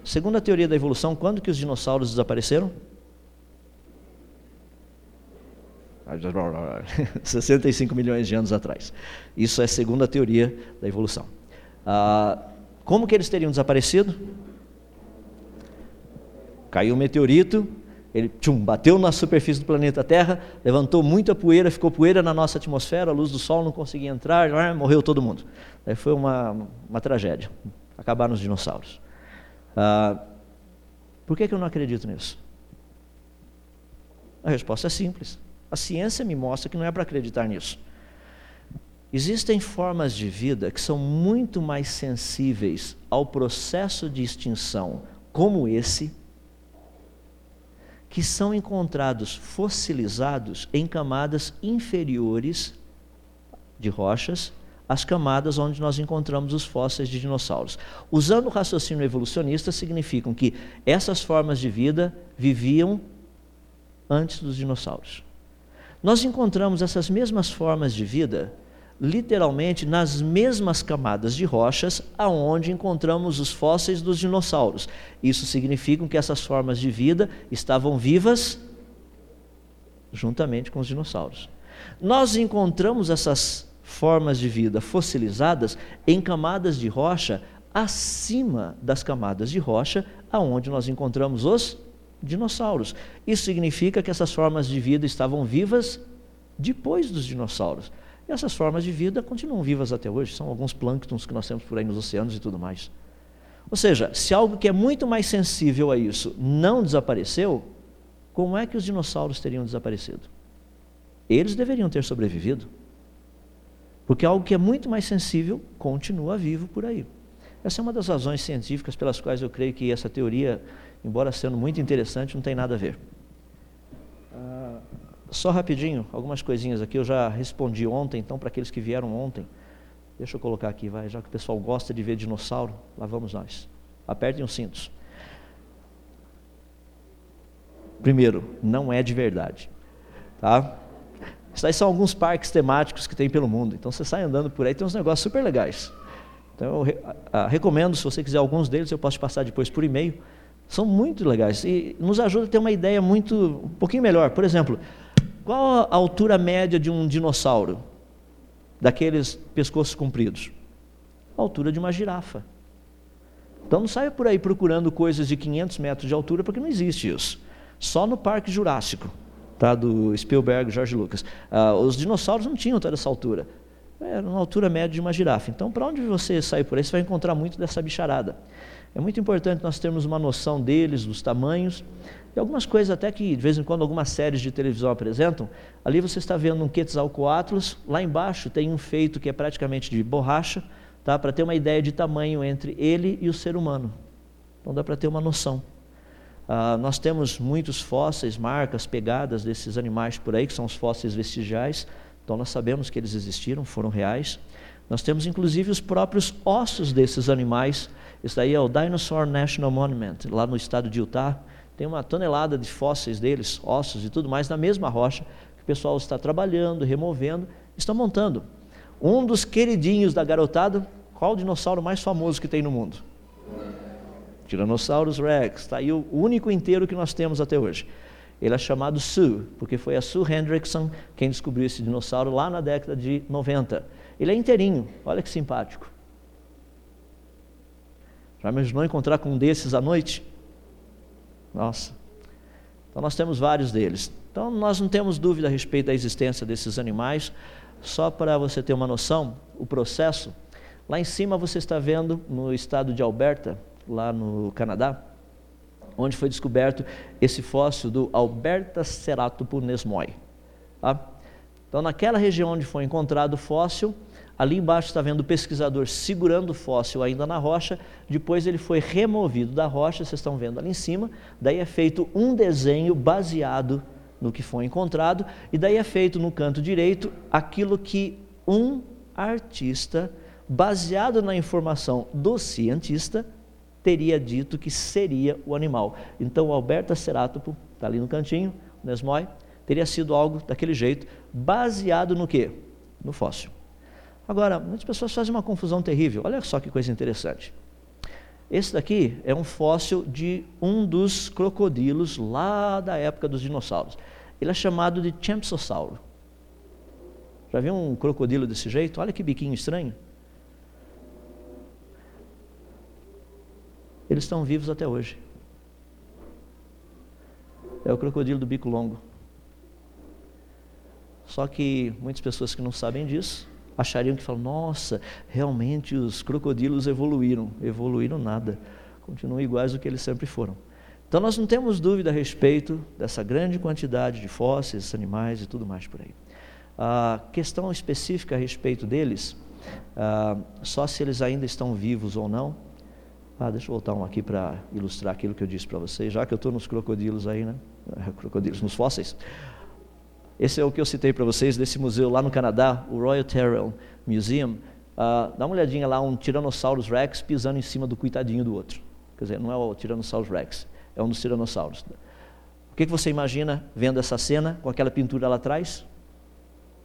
S3: segundo a teoria da evolução, quando que os dinossauros desapareceram? 65 milhões de anos atrás. Isso é segundo a teoria da evolução. Ah, como que eles teriam desaparecido? Caiu um meteorito, ele tchum, bateu na superfície do planeta Terra, levantou muita poeira, ficou poeira na nossa atmosfera, a luz do Sol não conseguia entrar, morreu todo mundo. Foi uma, uma tragédia. Acabaram os dinossauros. Ah, por que, que eu não acredito nisso? A resposta é simples. A ciência me mostra que não é para acreditar nisso. Existem formas de vida que são muito mais sensíveis ao processo de extinção, como esse, que são encontrados fossilizados em camadas inferiores de rochas às camadas onde nós encontramos os fósseis de dinossauros. Usando o raciocínio evolucionista, significam que essas formas de vida viviam antes dos dinossauros. Nós encontramos essas mesmas formas de vida literalmente nas mesmas camadas de rochas aonde encontramos os fósseis dos dinossauros. Isso significa que essas formas de vida estavam vivas juntamente com os dinossauros. Nós encontramos essas formas de vida fossilizadas em camadas de rocha acima das camadas de rocha aonde nós encontramos os dinossauros. Isso significa que essas formas de vida estavam vivas depois dos dinossauros. E essas formas de vida continuam vivas até hoje, são alguns plânctons que nós temos por aí nos oceanos e tudo mais. Ou seja, se algo que é muito mais sensível a isso não desapareceu, como é que os dinossauros teriam desaparecido? Eles deveriam ter sobrevivido. Porque algo que é muito mais sensível continua vivo por aí. Essa é uma das razões científicas pelas quais eu creio que essa teoria embora sendo muito interessante, não tem nada a ver. Ah, só rapidinho, algumas coisinhas aqui, eu já respondi ontem, então para aqueles que vieram ontem, deixa eu colocar aqui, vai, já que o pessoal gosta de ver dinossauro, lá vamos nós. Apertem os cintos. Primeiro, não é de verdade, tá? Isso aí são alguns parques temáticos que tem pelo mundo. Então você sai andando por aí, tem uns negócios super legais. Então eu re recomendo, se você quiser alguns deles, eu posso te passar depois por e-mail. São muito legais e nos ajuda a ter uma ideia muito um pouquinho melhor. Por exemplo, qual a altura média de um dinossauro? Daqueles pescoços compridos? A altura de uma girafa. Então não saia por aí procurando coisas de 500 metros de altura, porque não existe isso. Só no Parque Jurássico, tá? do Spielberg George Lucas. Ah, os dinossauros não tinham toda essa altura. Era uma altura média de uma girafa. Então, para onde você sair por aí, você vai encontrar muito dessa bicharada. É muito importante nós termos uma noção deles, dos tamanhos, e algumas coisas até que de vez em quando algumas séries de televisão apresentam. Ali você está vendo um Quetzalcoatlus, lá embaixo tem um feito que é praticamente de borracha, tá? para ter uma ideia de tamanho entre ele e o ser humano. Então dá para ter uma noção. Ah, nós temos muitos fósseis, marcas, pegadas desses animais por aí, que são os fósseis vestigiais, então nós sabemos que eles existiram, foram reais. Nós temos inclusive os próprios ossos desses animais isso daí é o Dinosaur National Monument, lá no estado de Utah. Tem uma tonelada de fósseis deles, ossos e tudo mais, na mesma rocha, que O pessoal está trabalhando, removendo, estão montando. Um dos queridinhos da garotada, qual o dinossauro mais famoso que tem no mundo? Tiranossauros Rex, está aí o único inteiro que nós temos até hoje. Ele é chamado Sue, porque foi a Sue Hendrickson quem descobriu esse dinossauro lá na década de 90. Ele é inteirinho, olha que simpático. Já imaginou encontrar com um desses à noite? Nossa. Então nós temos vários deles. Então nós não temos dúvida a respeito da existência desses animais. Só para você ter uma noção, o processo. Lá em cima você está vendo no estado de Alberta, lá no Canadá, onde foi descoberto esse fóssil do Alberta ceratopo nesmoi. Tá? Então, naquela região onde foi encontrado o fóssil, ali embaixo está vendo o pesquisador segurando o fóssil ainda na rocha, depois ele foi removido da rocha, vocês estão vendo ali em cima, daí é feito um desenho baseado no que foi encontrado, e daí é feito no canto direito aquilo que um artista, baseado na informação do cientista, teria dito que seria o animal. Então, o Alberta Ceratopo, está ali no cantinho, o Nesmoi, teria sido algo daquele jeito, baseado no quê? No fóssil. Agora, muitas pessoas fazem uma confusão terrível. Olha só que coisa interessante. Esse daqui é um fóssil de um dos crocodilos lá da época dos dinossauros. Ele é chamado de Champsossauro. Já viu um crocodilo desse jeito? Olha que biquinho estranho. eles estão vivos até hoje. É o crocodilo do bico longo. Só que muitas pessoas que não sabem disso achariam que falam: nossa, realmente os crocodilos evoluíram. Evoluíram nada. Continuam iguais do que eles sempre foram. Então nós não temos dúvida a respeito dessa grande quantidade de fósseis, animais e tudo mais por aí. A questão específica a respeito deles, ah, só se eles ainda estão vivos ou não, ah, deixa eu voltar um aqui para ilustrar aquilo que eu disse para vocês, já que eu estou nos crocodilos aí, né? Crocodilos, nos fósseis. Esse é o que eu citei para vocês desse museu lá no Canadá, o Royal Tyrrell Museum. Ah, dá uma olhadinha lá, um Tyrannosaurus Rex pisando em cima do coitadinho do outro. Quer dizer, não é o Tyrannosaurus Rex, é um dos tiranossauros. O que, que você imagina vendo essa cena com aquela pintura lá atrás?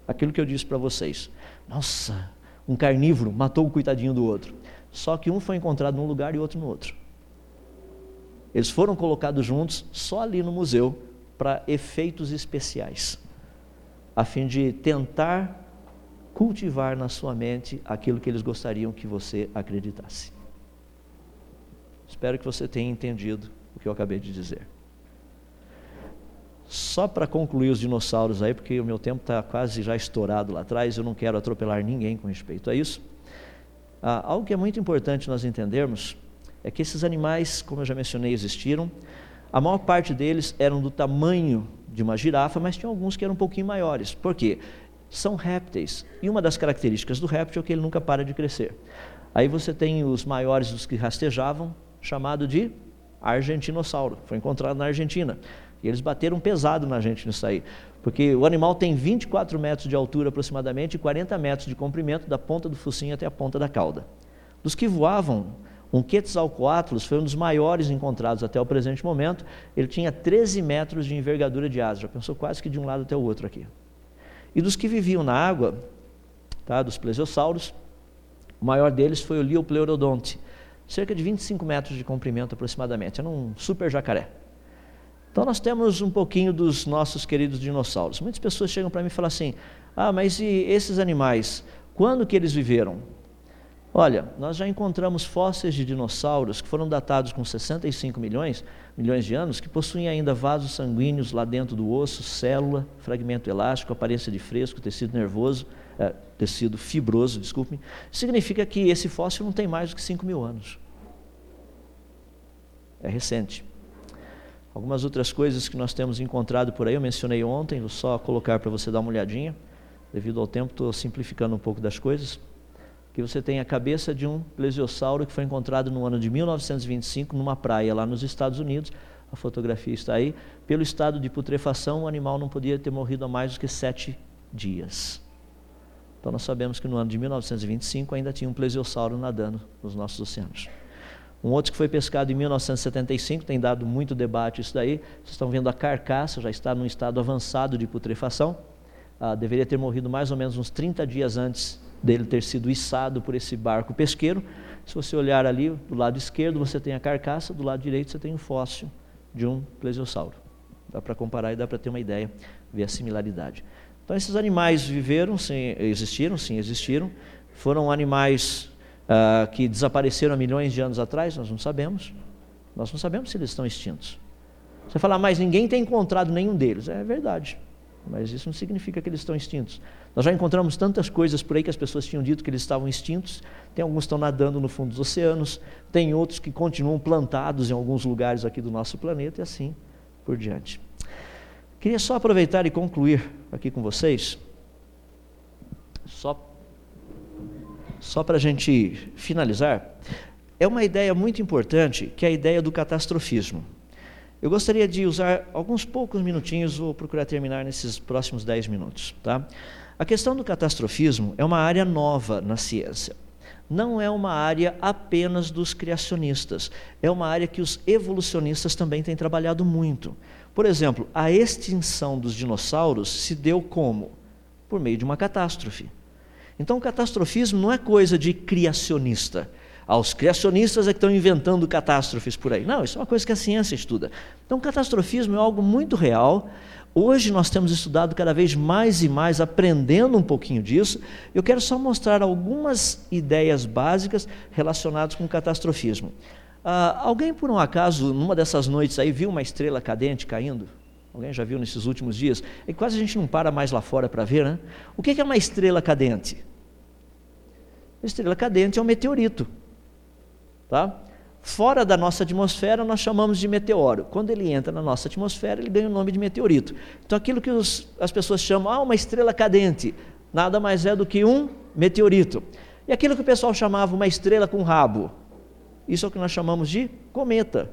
S3: Aquilo que eu disse para vocês. Nossa, um carnívoro matou o coitadinho do outro só que um foi encontrado num lugar e outro no outro. Eles foram colocados juntos só ali no museu para efeitos especiais, a fim de tentar cultivar na sua mente aquilo que eles gostariam que você acreditasse. Espero que você tenha entendido o que eu acabei de dizer. Só para concluir os dinossauros aí, porque o meu tempo está quase já estourado lá atrás, eu não quero atropelar ninguém com respeito a isso. Ah, algo que é muito importante nós entendermos é que esses animais, como eu já mencionei, existiram. A maior parte deles eram do tamanho de uma girafa, mas tinha alguns que eram um pouquinho maiores. Por quê? São répteis. E uma das características do réptil é que ele nunca para de crescer. Aí você tem os maiores dos que rastejavam, chamado de argentinossauro. Foi encontrado na Argentina. E eles bateram pesado na gente nisso aí. Porque o animal tem 24 metros de altura aproximadamente e 40 metros de comprimento da ponta do focinho até a ponta da cauda. Dos que voavam, um Quetzalcoatlus foi um dos maiores encontrados até o presente momento. Ele tinha 13 metros de envergadura de asa, já pensou quase que de um lado até o outro aqui. E dos que viviam na água, tá, dos plesiosauros, o maior deles foi o Liopleurodonte, cerca de 25 metros de comprimento aproximadamente. Era um super jacaré. Então nós temos um pouquinho dos nossos queridos dinossauros. Muitas pessoas chegam para mim e falam assim: "Ah, mas e esses animais? Quando que eles viveram?" Olha, nós já encontramos fósseis de dinossauros que foram datados com 65 milhões, milhões de anos, que possuem ainda vasos sanguíneos lá dentro do osso, célula, fragmento elástico, aparência de fresco, tecido nervoso, é, tecido fibroso, desculpe. Significa que esse fóssil não tem mais do que 5 mil anos. É recente. Algumas outras coisas que nós temos encontrado por aí, eu mencionei ontem, vou só colocar para você dar uma olhadinha. Devido ao tempo, estou simplificando um pouco das coisas. Que você tem a cabeça de um plesiosauro que foi encontrado no ano de 1925 numa praia lá nos Estados Unidos. A fotografia está aí. Pelo estado de putrefação, o animal não podia ter morrido há mais do que sete dias. Então nós sabemos que no ano de 1925 ainda tinha um plesiosauro nadando nos nossos oceanos. Um outro que foi pescado em 1975, tem dado muito debate isso daí. Vocês estão vendo a carcaça, já está num estado avançado de putrefação. ah, deveria ter morrido mais ou menos uns 30 dias antes dele ter sido içado por esse barco pesqueiro. Se você olhar ali, do lado esquerdo você tem a carcaça, do lado direito você tem o fóssil de um plesiosauro. Dá para comparar e dá para ter uma ideia, ver a similaridade. Então esses animais viveram, sim, existiram, sim, existiram. Foram animais ah, que desapareceram há milhões de anos atrás, nós não sabemos. Nós não sabemos se eles estão extintos. Você fala, mas ninguém tem encontrado nenhum deles. É verdade, mas isso não significa que eles estão extintos. Nós já encontramos tantas coisas por aí que as pessoas tinham dito que eles estavam extintos. Tem alguns que estão nadando no fundo dos oceanos, tem outros que continuam plantados em alguns lugares aqui do nosso planeta e assim por diante. Queria só aproveitar e concluir aqui com vocês, só, só para a gente finalizar, é uma ideia muito importante que é a ideia do catastrofismo. Eu gostaria de usar alguns poucos minutinhos, vou procurar terminar nesses próximos dez minutos. Tá? A questão do catastrofismo é uma área nova na ciência. Não é uma área apenas dos criacionistas, é uma área que os evolucionistas também têm trabalhado muito. Por exemplo, a extinção dos dinossauros se deu como? Por meio de uma catástrofe. Então, o catastrofismo não é coisa de criacionista. Ah, os criacionistas é que estão inventando catástrofes por aí. Não, isso é uma coisa que a ciência estuda. Então, o catastrofismo é algo muito real, Hoje nós temos estudado cada vez mais e mais, aprendendo um pouquinho disso. Eu quero só mostrar algumas ideias básicas relacionadas com o catastrofismo. Ah, alguém, por um acaso, numa dessas noites aí, viu uma estrela cadente caindo? Alguém já viu nesses últimos dias? E quase a gente não para mais lá fora para ver, né? O que é uma estrela cadente? A estrela cadente é um meteorito. Tá? Fora da nossa atmosfera, nós chamamos de meteoro. Quando ele entra na nossa atmosfera, ele ganha o nome de meteorito. Então, aquilo que os, as pessoas chamam, ah, uma estrela cadente, nada mais é do que um meteorito. E aquilo que o pessoal chamava uma estrela com rabo, isso é o que nós chamamos de cometa.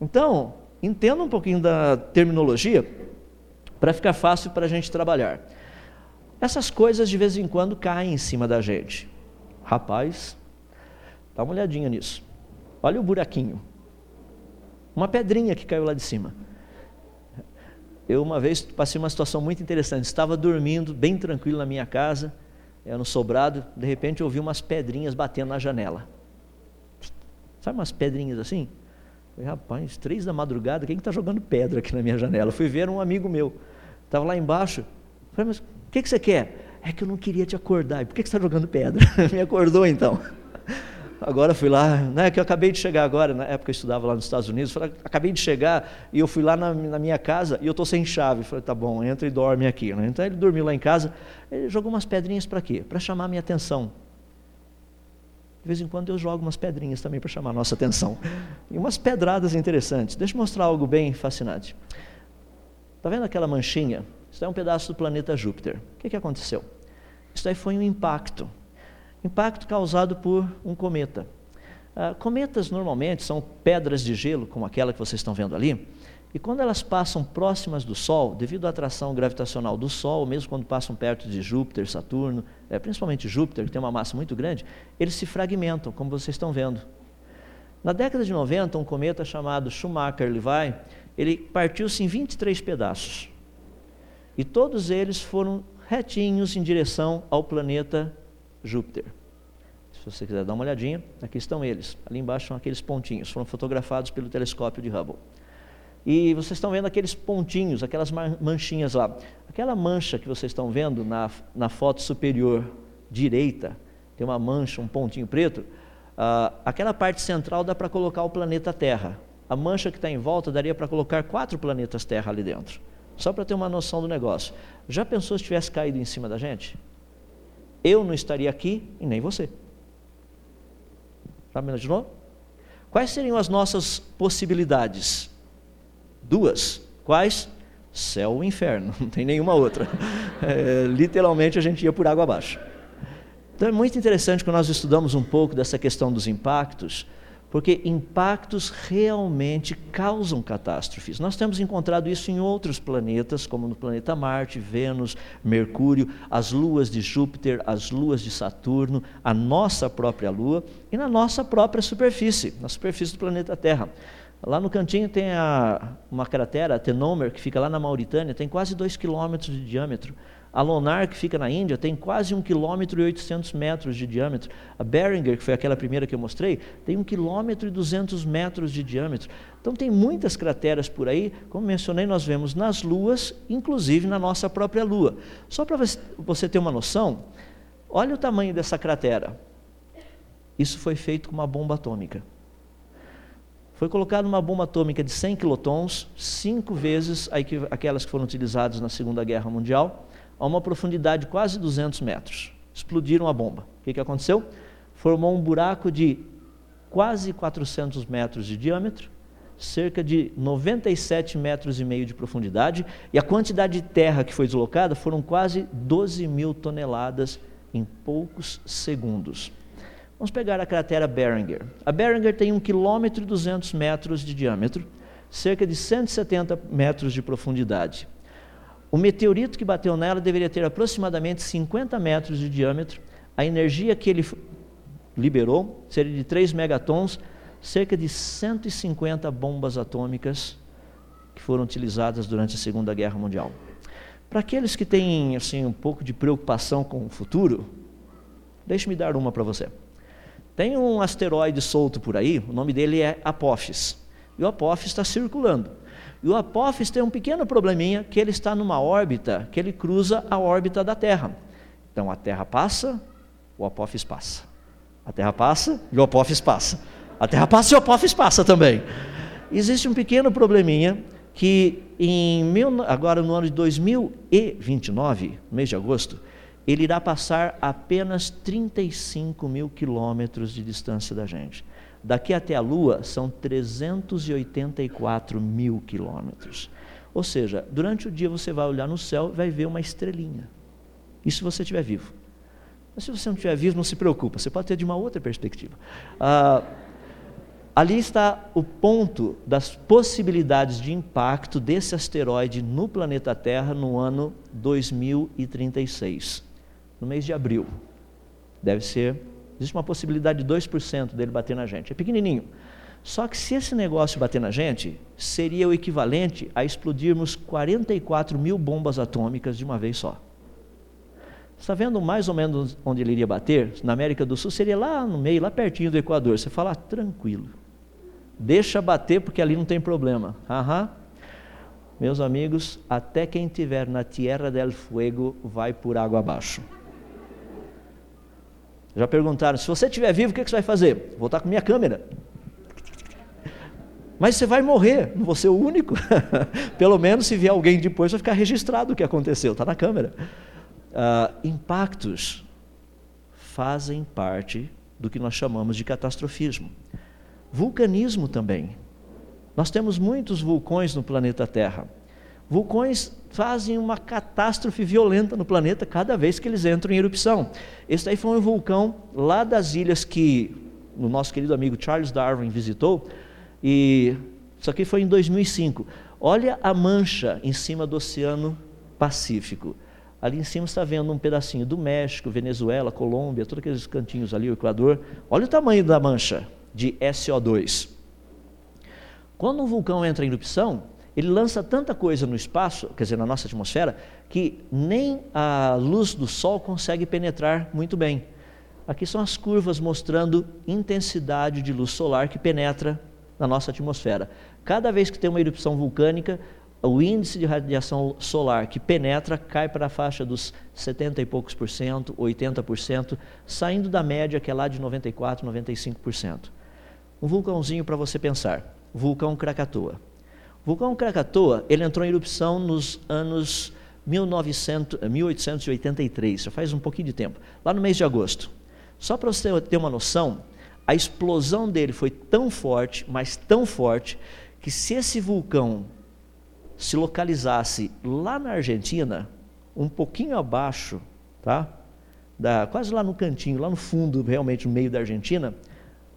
S3: Então, entenda um pouquinho da terminologia para ficar fácil para a gente trabalhar. Essas coisas de vez em quando caem em cima da gente. Rapaz, dá uma olhadinha nisso. Olha o buraquinho. Uma pedrinha que caiu lá de cima. Eu uma vez passei uma situação muito interessante. Estava dormindo bem tranquilo na minha casa, era no sobrado, de repente eu ouvi umas pedrinhas batendo na janela. Sabe umas pedrinhas assim? Falei, rapaz, três da madrugada, quem está jogando pedra aqui na minha janela? Fui ver um amigo meu, estava lá embaixo. Falei, mas o que, que você quer? É que eu não queria te acordar. E por que, que você está jogando pedra? Me acordou então agora fui lá, né, que eu acabei de chegar agora, na época eu estudava lá nos Estados Unidos, falei, acabei de chegar e eu fui lá na, na minha casa e eu estou sem chave. Falei, tá bom, entra e dorme aqui. Né? Então ele dormiu lá em casa, ele jogou umas pedrinhas para quê? Para chamar minha atenção. De vez em quando eu jogo umas pedrinhas também para chamar a nossa atenção. E umas pedradas interessantes. Deixa eu mostrar algo bem fascinante. Está vendo aquela manchinha? Isso é um pedaço do planeta Júpiter. O que, que aconteceu? Isso aí foi um impacto impacto causado por um cometa. Ah, cometas normalmente são pedras de gelo, como aquela que vocês estão vendo ali, e quando elas passam próximas do Sol, devido à atração gravitacional do Sol, mesmo quando passam perto de Júpiter, Saturno, é, principalmente Júpiter, que tem uma massa muito grande, eles se fragmentam, como vocês estão vendo. Na década de 90, um cometa chamado Schumacher-Levy, ele partiu-se em 23 pedaços. E todos eles foram retinhos em direção ao planeta Júpiter. Se você quiser dar uma olhadinha, aqui estão eles. Ali embaixo são aqueles pontinhos, foram fotografados pelo telescópio de Hubble. E vocês estão vendo aqueles pontinhos, aquelas manchinhas lá. Aquela mancha que vocês estão vendo na, na foto superior direita, tem uma mancha, um pontinho preto. Ah, aquela parte central dá para colocar o planeta Terra. A mancha que está em volta daria para colocar quatro planetas Terra ali dentro. Só para ter uma noção do negócio. Já pensou se tivesse caído em cima da gente? Eu não estaria aqui e nem você. Já me imaginou? Quais seriam as nossas possibilidades? Duas. Quais? Céu ou inferno, não tem nenhuma outra. É, literalmente a gente ia por água abaixo. Então é muito interessante quando nós estudamos um pouco dessa questão dos impactos, porque impactos realmente causam catástrofes. Nós temos encontrado isso em outros planetas, como no planeta Marte, Vênus, Mercúrio, as luas de Júpiter, as luas de Saturno, a nossa própria Lua e na nossa própria superfície, na superfície do planeta Terra. Lá no cantinho tem a, uma cratera, a Tenomer, que fica lá na Mauritânia, tem quase 2 quilômetros de diâmetro. A Lonar, que fica na Índia, tem quase 1 km e 800 metros de diâmetro. A Beringer, que foi aquela primeira que eu mostrei, tem 1 km e 200 metros de diâmetro. Então tem muitas crateras por aí, como mencionei, nós vemos nas luas, inclusive na nossa própria lua. Só para você ter uma noção, olha o tamanho dessa cratera. Isso foi feito com uma bomba atômica. Foi colocada uma bomba atômica de 100 quilotons, cinco vezes aquelas que foram utilizadas na Segunda Guerra Mundial, a uma profundidade de quase 200 metros. Explodiram a bomba. O que, que aconteceu? Formou um buraco de quase 400 metros de diâmetro, cerca de 97 metros e meio de profundidade, e a quantidade de terra que foi deslocada foram quase 12 mil toneladas em poucos segundos. Vamos pegar a cratera Beringer. A Beringer tem 1 km e 200 metros de diâmetro, cerca de 170 metros de profundidade. O meteorito que bateu nela deveria ter aproximadamente 50 metros de diâmetro. A energia que ele liberou seria de 3 megatons, cerca de 150 bombas atômicas que foram utilizadas durante a Segunda Guerra Mundial. Para aqueles que têm assim um pouco de preocupação com o futuro, deixe-me dar uma para você. Tem um asteroide solto por aí, o nome dele é Apophis. E o Apophis está circulando. E o Apophis tem um pequeno probleminha, que ele está numa órbita, que ele cruza a órbita da Terra. Então a Terra passa, o Apophis passa. A Terra passa e o Apophis passa. A Terra passa e o Apophis passa também. Existe um pequeno probleminha que em mil, agora no ano de 2029, mês de agosto, ele irá passar apenas 35 mil quilômetros de distância da gente. Daqui até a Lua são 384 mil quilômetros. Ou seja, durante o dia você vai olhar no céu e vai ver uma estrelinha. Isso se você estiver vivo. Mas se você não estiver vivo, não se preocupa, você pode ter de uma outra perspectiva. Ah, ali está o ponto das possibilidades de impacto desse asteroide no planeta Terra no ano 2036 no mês de abril. Deve ser, existe uma possibilidade de 2% dele bater na gente. É pequenininho. Só que se esse negócio bater na gente, seria o equivalente a explodirmos 44 mil bombas atômicas de uma vez só. Está vendo mais ou menos onde ele iria bater? Na América do Sul seria lá no meio, lá pertinho do Equador. Você fala, ah, tranquilo. Deixa bater porque ali não tem problema. Aham. Meus amigos, até quem estiver na Tierra del Fuego vai por água abaixo. Já perguntaram: se você estiver vivo, o que você vai fazer? Voltar com minha câmera. Mas você vai morrer, não vou ser o único. Pelo menos se vier alguém depois, vai ficar registrado o que aconteceu, está na câmera. Uh, impactos fazem parte do que nós chamamos de catastrofismo. Vulcanismo também. Nós temos muitos vulcões no planeta Terra. Vulcões fazem uma catástrofe violenta no planeta cada vez que eles entram em erupção. Esse daí foi um vulcão lá das ilhas que o nosso querido amigo Charles Darwin visitou, e isso aqui foi em 2005. Olha a mancha em cima do Oceano Pacífico. Ali em cima está vendo um pedacinho do México, Venezuela, Colômbia, todos aqueles cantinhos ali, o Equador. Olha o tamanho da mancha de SO2. Quando um vulcão entra em erupção, ele lança tanta coisa no espaço, quer dizer, na nossa atmosfera, que nem a luz do Sol consegue penetrar muito bem. Aqui são as curvas mostrando intensidade de luz solar que penetra na nossa atmosfera. Cada vez que tem uma erupção vulcânica, o índice de radiação solar que penetra cai para a faixa dos 70 e poucos por cento, 80%, saindo da média que é lá de 94, 95%. Um vulcãozinho para você pensar, vulcão Krakatoa. O vulcão Krakatoa, ele entrou em erupção nos anos 1900, 1883, já faz um pouquinho de tempo, lá no mês de agosto. Só para você ter uma noção, a explosão dele foi tão forte, mas tão forte, que se esse vulcão se localizasse lá na Argentina, um pouquinho abaixo, tá? Da, quase lá no cantinho, lá no fundo, realmente no meio da Argentina,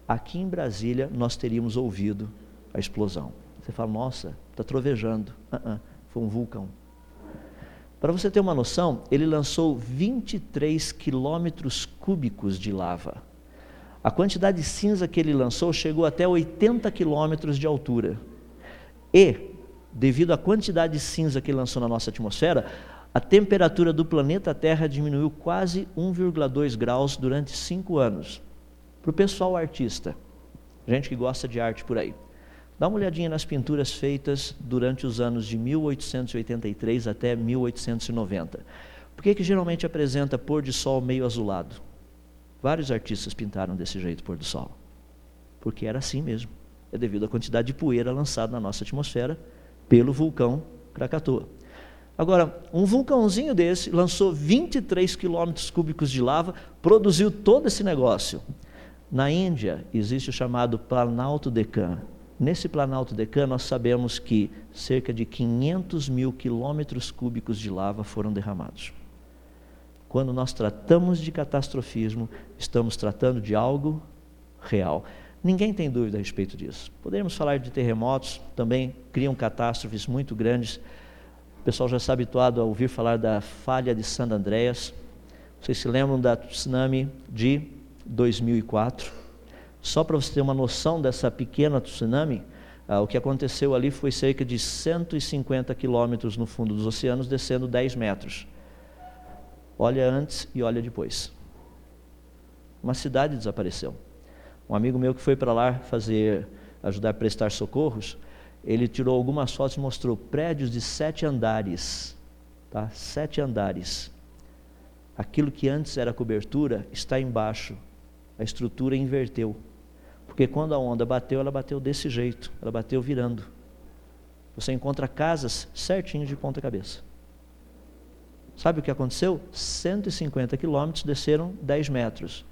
S3: aqui em Brasília nós teríamos ouvido a explosão. Você fala, nossa, está trovejando. Uh -uh, foi um vulcão. Para você ter uma noção, ele lançou 23 quilômetros cúbicos de lava. A quantidade de cinza que ele lançou chegou até 80 quilômetros de altura. E, devido à quantidade de cinza que ele lançou na nossa atmosfera, a temperatura do planeta Terra diminuiu quase 1,2 graus durante cinco anos. Para o pessoal artista, gente que gosta de arte por aí, dá uma olhadinha nas pinturas feitas durante os anos de 1883 até 1890. Por que, que geralmente apresenta pôr de sol meio azulado? Vários artistas pintaram desse jeito pôr do sol. Porque era assim mesmo. É devido à quantidade de poeira lançada na nossa atmosfera pelo vulcão Krakatoa. Agora, um vulcãozinho desse lançou 23 quilômetros cúbicos de lava, produziu todo esse negócio. Na Índia existe o chamado Planalto Deccan. Nesse Planalto Deccan nós sabemos que cerca de 500 mil quilômetros cúbicos de lava foram derramados. Quando nós tratamos de catastrofismo, estamos tratando de algo real. Ninguém tem dúvida a respeito disso. Poderíamos falar de terremotos, também criam catástrofes muito grandes. O pessoal já está habituado a ouvir falar da falha de San Andreas. Vocês se lembram da tsunami de 2004? Só para você ter uma noção dessa pequena tsunami, ah, o que aconteceu ali foi cerca de 150 quilômetros no fundo dos oceanos, descendo 10 metros. Olha antes e olha depois. Uma cidade desapareceu. Um amigo meu que foi para lá fazer, ajudar a prestar socorros, ele tirou algumas fotos e mostrou prédios de sete andares, tá? Sete andares. Aquilo que antes era cobertura está embaixo. A estrutura inverteu. Porque quando a onda bateu, ela bateu desse jeito, ela bateu virando. Você encontra casas certinho de ponta cabeça. Sabe o que aconteceu? 150 quilômetros desceram 10 metros.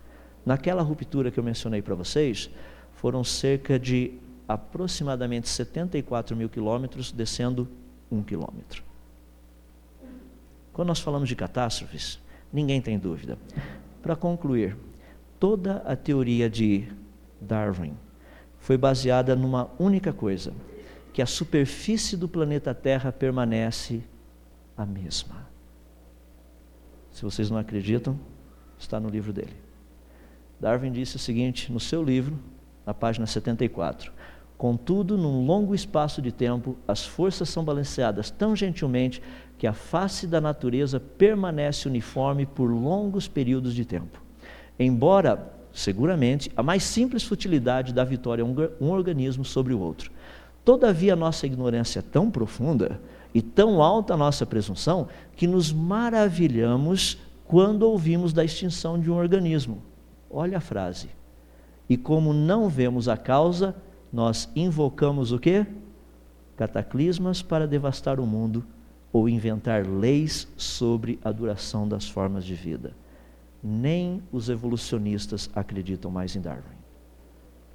S3: Naquela ruptura que eu mencionei para vocês, foram cerca de aproximadamente 74 mil quilômetros, descendo um quilômetro. Quando nós falamos de catástrofes, ninguém tem dúvida. Para concluir, toda a teoria de Darwin foi baseada numa única coisa: que a superfície do planeta Terra permanece a mesma. Se vocês não acreditam, está no livro dele. Darwin disse o seguinte no seu livro, na página 74: Contudo, num longo espaço de tempo, as forças são balanceadas tão gentilmente que a face da natureza permanece uniforme por longos períodos de tempo. Embora, seguramente, a mais simples futilidade da vitória um organismo sobre o outro. Todavia, a nossa ignorância é tão profunda e tão alta a nossa presunção que nos maravilhamos quando ouvimos da extinção de um organismo. Olha a frase. E como não vemos a causa, nós invocamos o quê? Cataclismas para devastar o mundo ou inventar leis sobre a duração das formas de vida. Nem os evolucionistas acreditam mais em Darwin.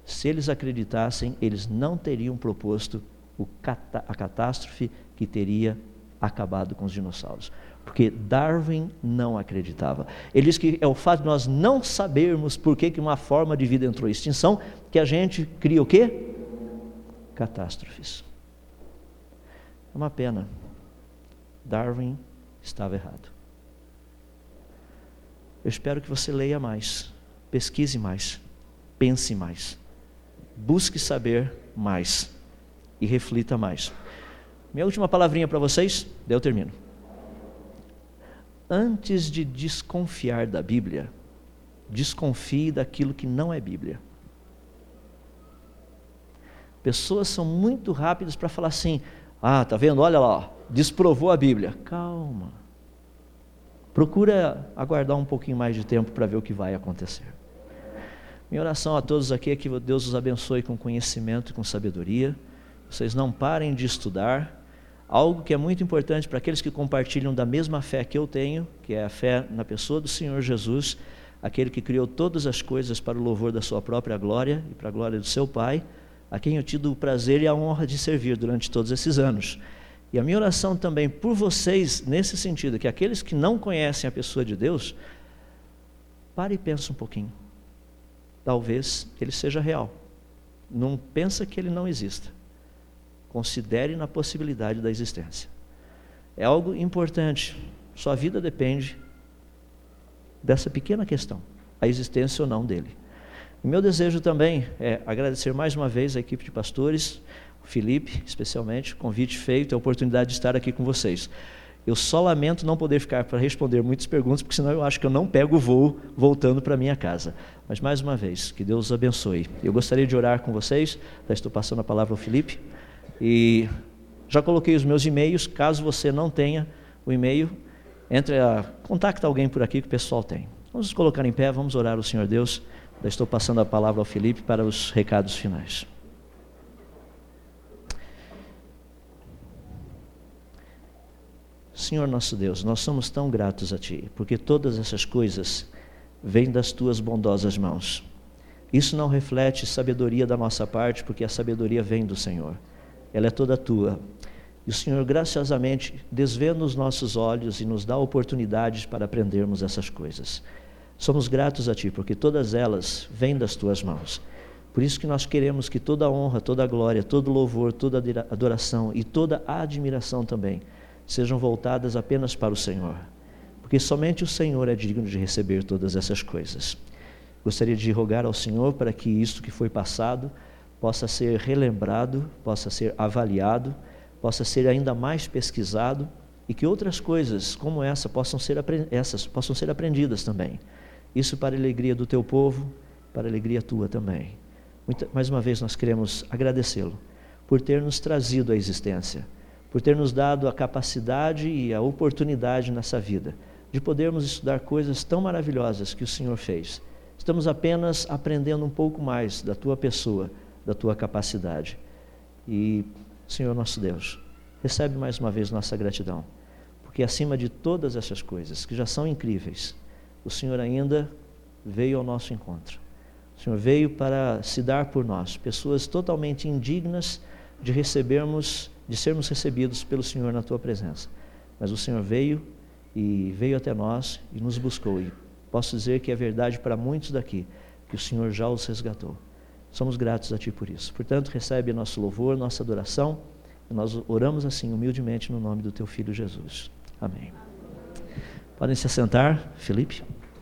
S3: Se eles acreditassem, eles não teriam proposto a catástrofe que teria acabado com os dinossauros. Porque Darwin não acreditava. Ele diz que é o fato de nós não sabermos por que, que uma forma de vida entrou em extinção que a gente cria o quê? Catástrofes. É uma pena. Darwin estava errado. Eu espero que você leia mais, pesquise mais, pense mais, busque saber mais e reflita mais. Minha última palavrinha para vocês, daí eu termino. Antes de desconfiar da Bíblia, desconfie daquilo que não é Bíblia. Pessoas são muito rápidas para falar assim: ah, tá vendo? Olha lá, desprovou a Bíblia. Calma. Procura aguardar um pouquinho mais de tempo para ver o que vai acontecer. Minha oração a todos aqui é que Deus os abençoe com conhecimento e com sabedoria vocês não parem de estudar. Algo que é muito importante para aqueles que compartilham da mesma fé que eu tenho, que é a fé na pessoa do Senhor Jesus, aquele que criou todas as coisas para o louvor da sua própria glória e para a glória do seu Pai, a quem eu tive o prazer e a honra de servir durante todos esses anos. E a minha oração também por vocês, nesse sentido, que aqueles que não conhecem a pessoa de Deus, pare e pense um pouquinho. Talvez ele seja real. Não pensa que ele não exista. Considere na possibilidade da existência. É algo importante. Sua vida depende dessa pequena questão, a existência ou não dele. Meu desejo também é agradecer mais uma vez a equipe de pastores, Felipe, especialmente, convite feito, a oportunidade de estar aqui com vocês. Eu só lamento não poder ficar para responder muitas perguntas, porque senão eu acho que eu não pego o voo voltando para minha casa. Mas mais uma vez, que Deus os abençoe. Eu gostaria de orar com vocês, já estou passando a palavra ao Felipe, e já coloquei os meus e-mails, caso você não tenha o e-mail, entre a contacta alguém por aqui que o pessoal tem. Vamos nos colocar em pé, vamos orar ao Senhor Deus. Já estou passando a palavra ao Felipe para os recados finais. Senhor nosso Deus, nós somos tão gratos a Ti, porque todas essas coisas vêm das Tuas bondosas mãos. Isso não reflete sabedoria da nossa parte, porque a sabedoria vem do Senhor. Ela é toda Tua. E o Senhor graciosamente desvenda os nossos olhos e nos dá oportunidades para aprendermos essas coisas. Somos gratos a Ti, porque todas elas vêm das Tuas mãos. Por isso que nós queremos que toda honra, toda glória, todo louvor, toda adoração e toda admiração também sejam voltadas apenas para o Senhor, porque somente o Senhor é digno de receber todas essas coisas. Gostaria de rogar ao Senhor para que isto que foi passado possa ser relembrado, possa ser avaliado, possa ser ainda mais pesquisado e que outras coisas como essa possam ser, essas possam ser aprendidas também. Isso para a alegria do teu povo, para a alegria tua também. Mais uma vez nós queremos agradecê-lo por ter nos trazido à existência por ter nos dado a capacidade e a oportunidade nessa vida de podermos estudar coisas tão maravilhosas que o Senhor fez. Estamos apenas aprendendo um pouco mais da tua pessoa, da tua capacidade. E, Senhor nosso Deus, recebe mais uma vez nossa gratidão, porque acima de todas essas coisas que já são incríveis, o Senhor ainda veio ao nosso encontro. O Senhor veio para se dar por nós, pessoas totalmente indignas de recebermos de sermos recebidos pelo Senhor na tua presença. Mas o Senhor veio e veio até nós e nos buscou. E posso dizer que é verdade para muitos daqui, que o Senhor já os resgatou. Somos gratos a Ti por isso. Portanto, recebe nosso louvor, nossa adoração. E nós oramos assim, humildemente, no nome do Teu Filho Jesus. Amém. Podem se assentar, Felipe.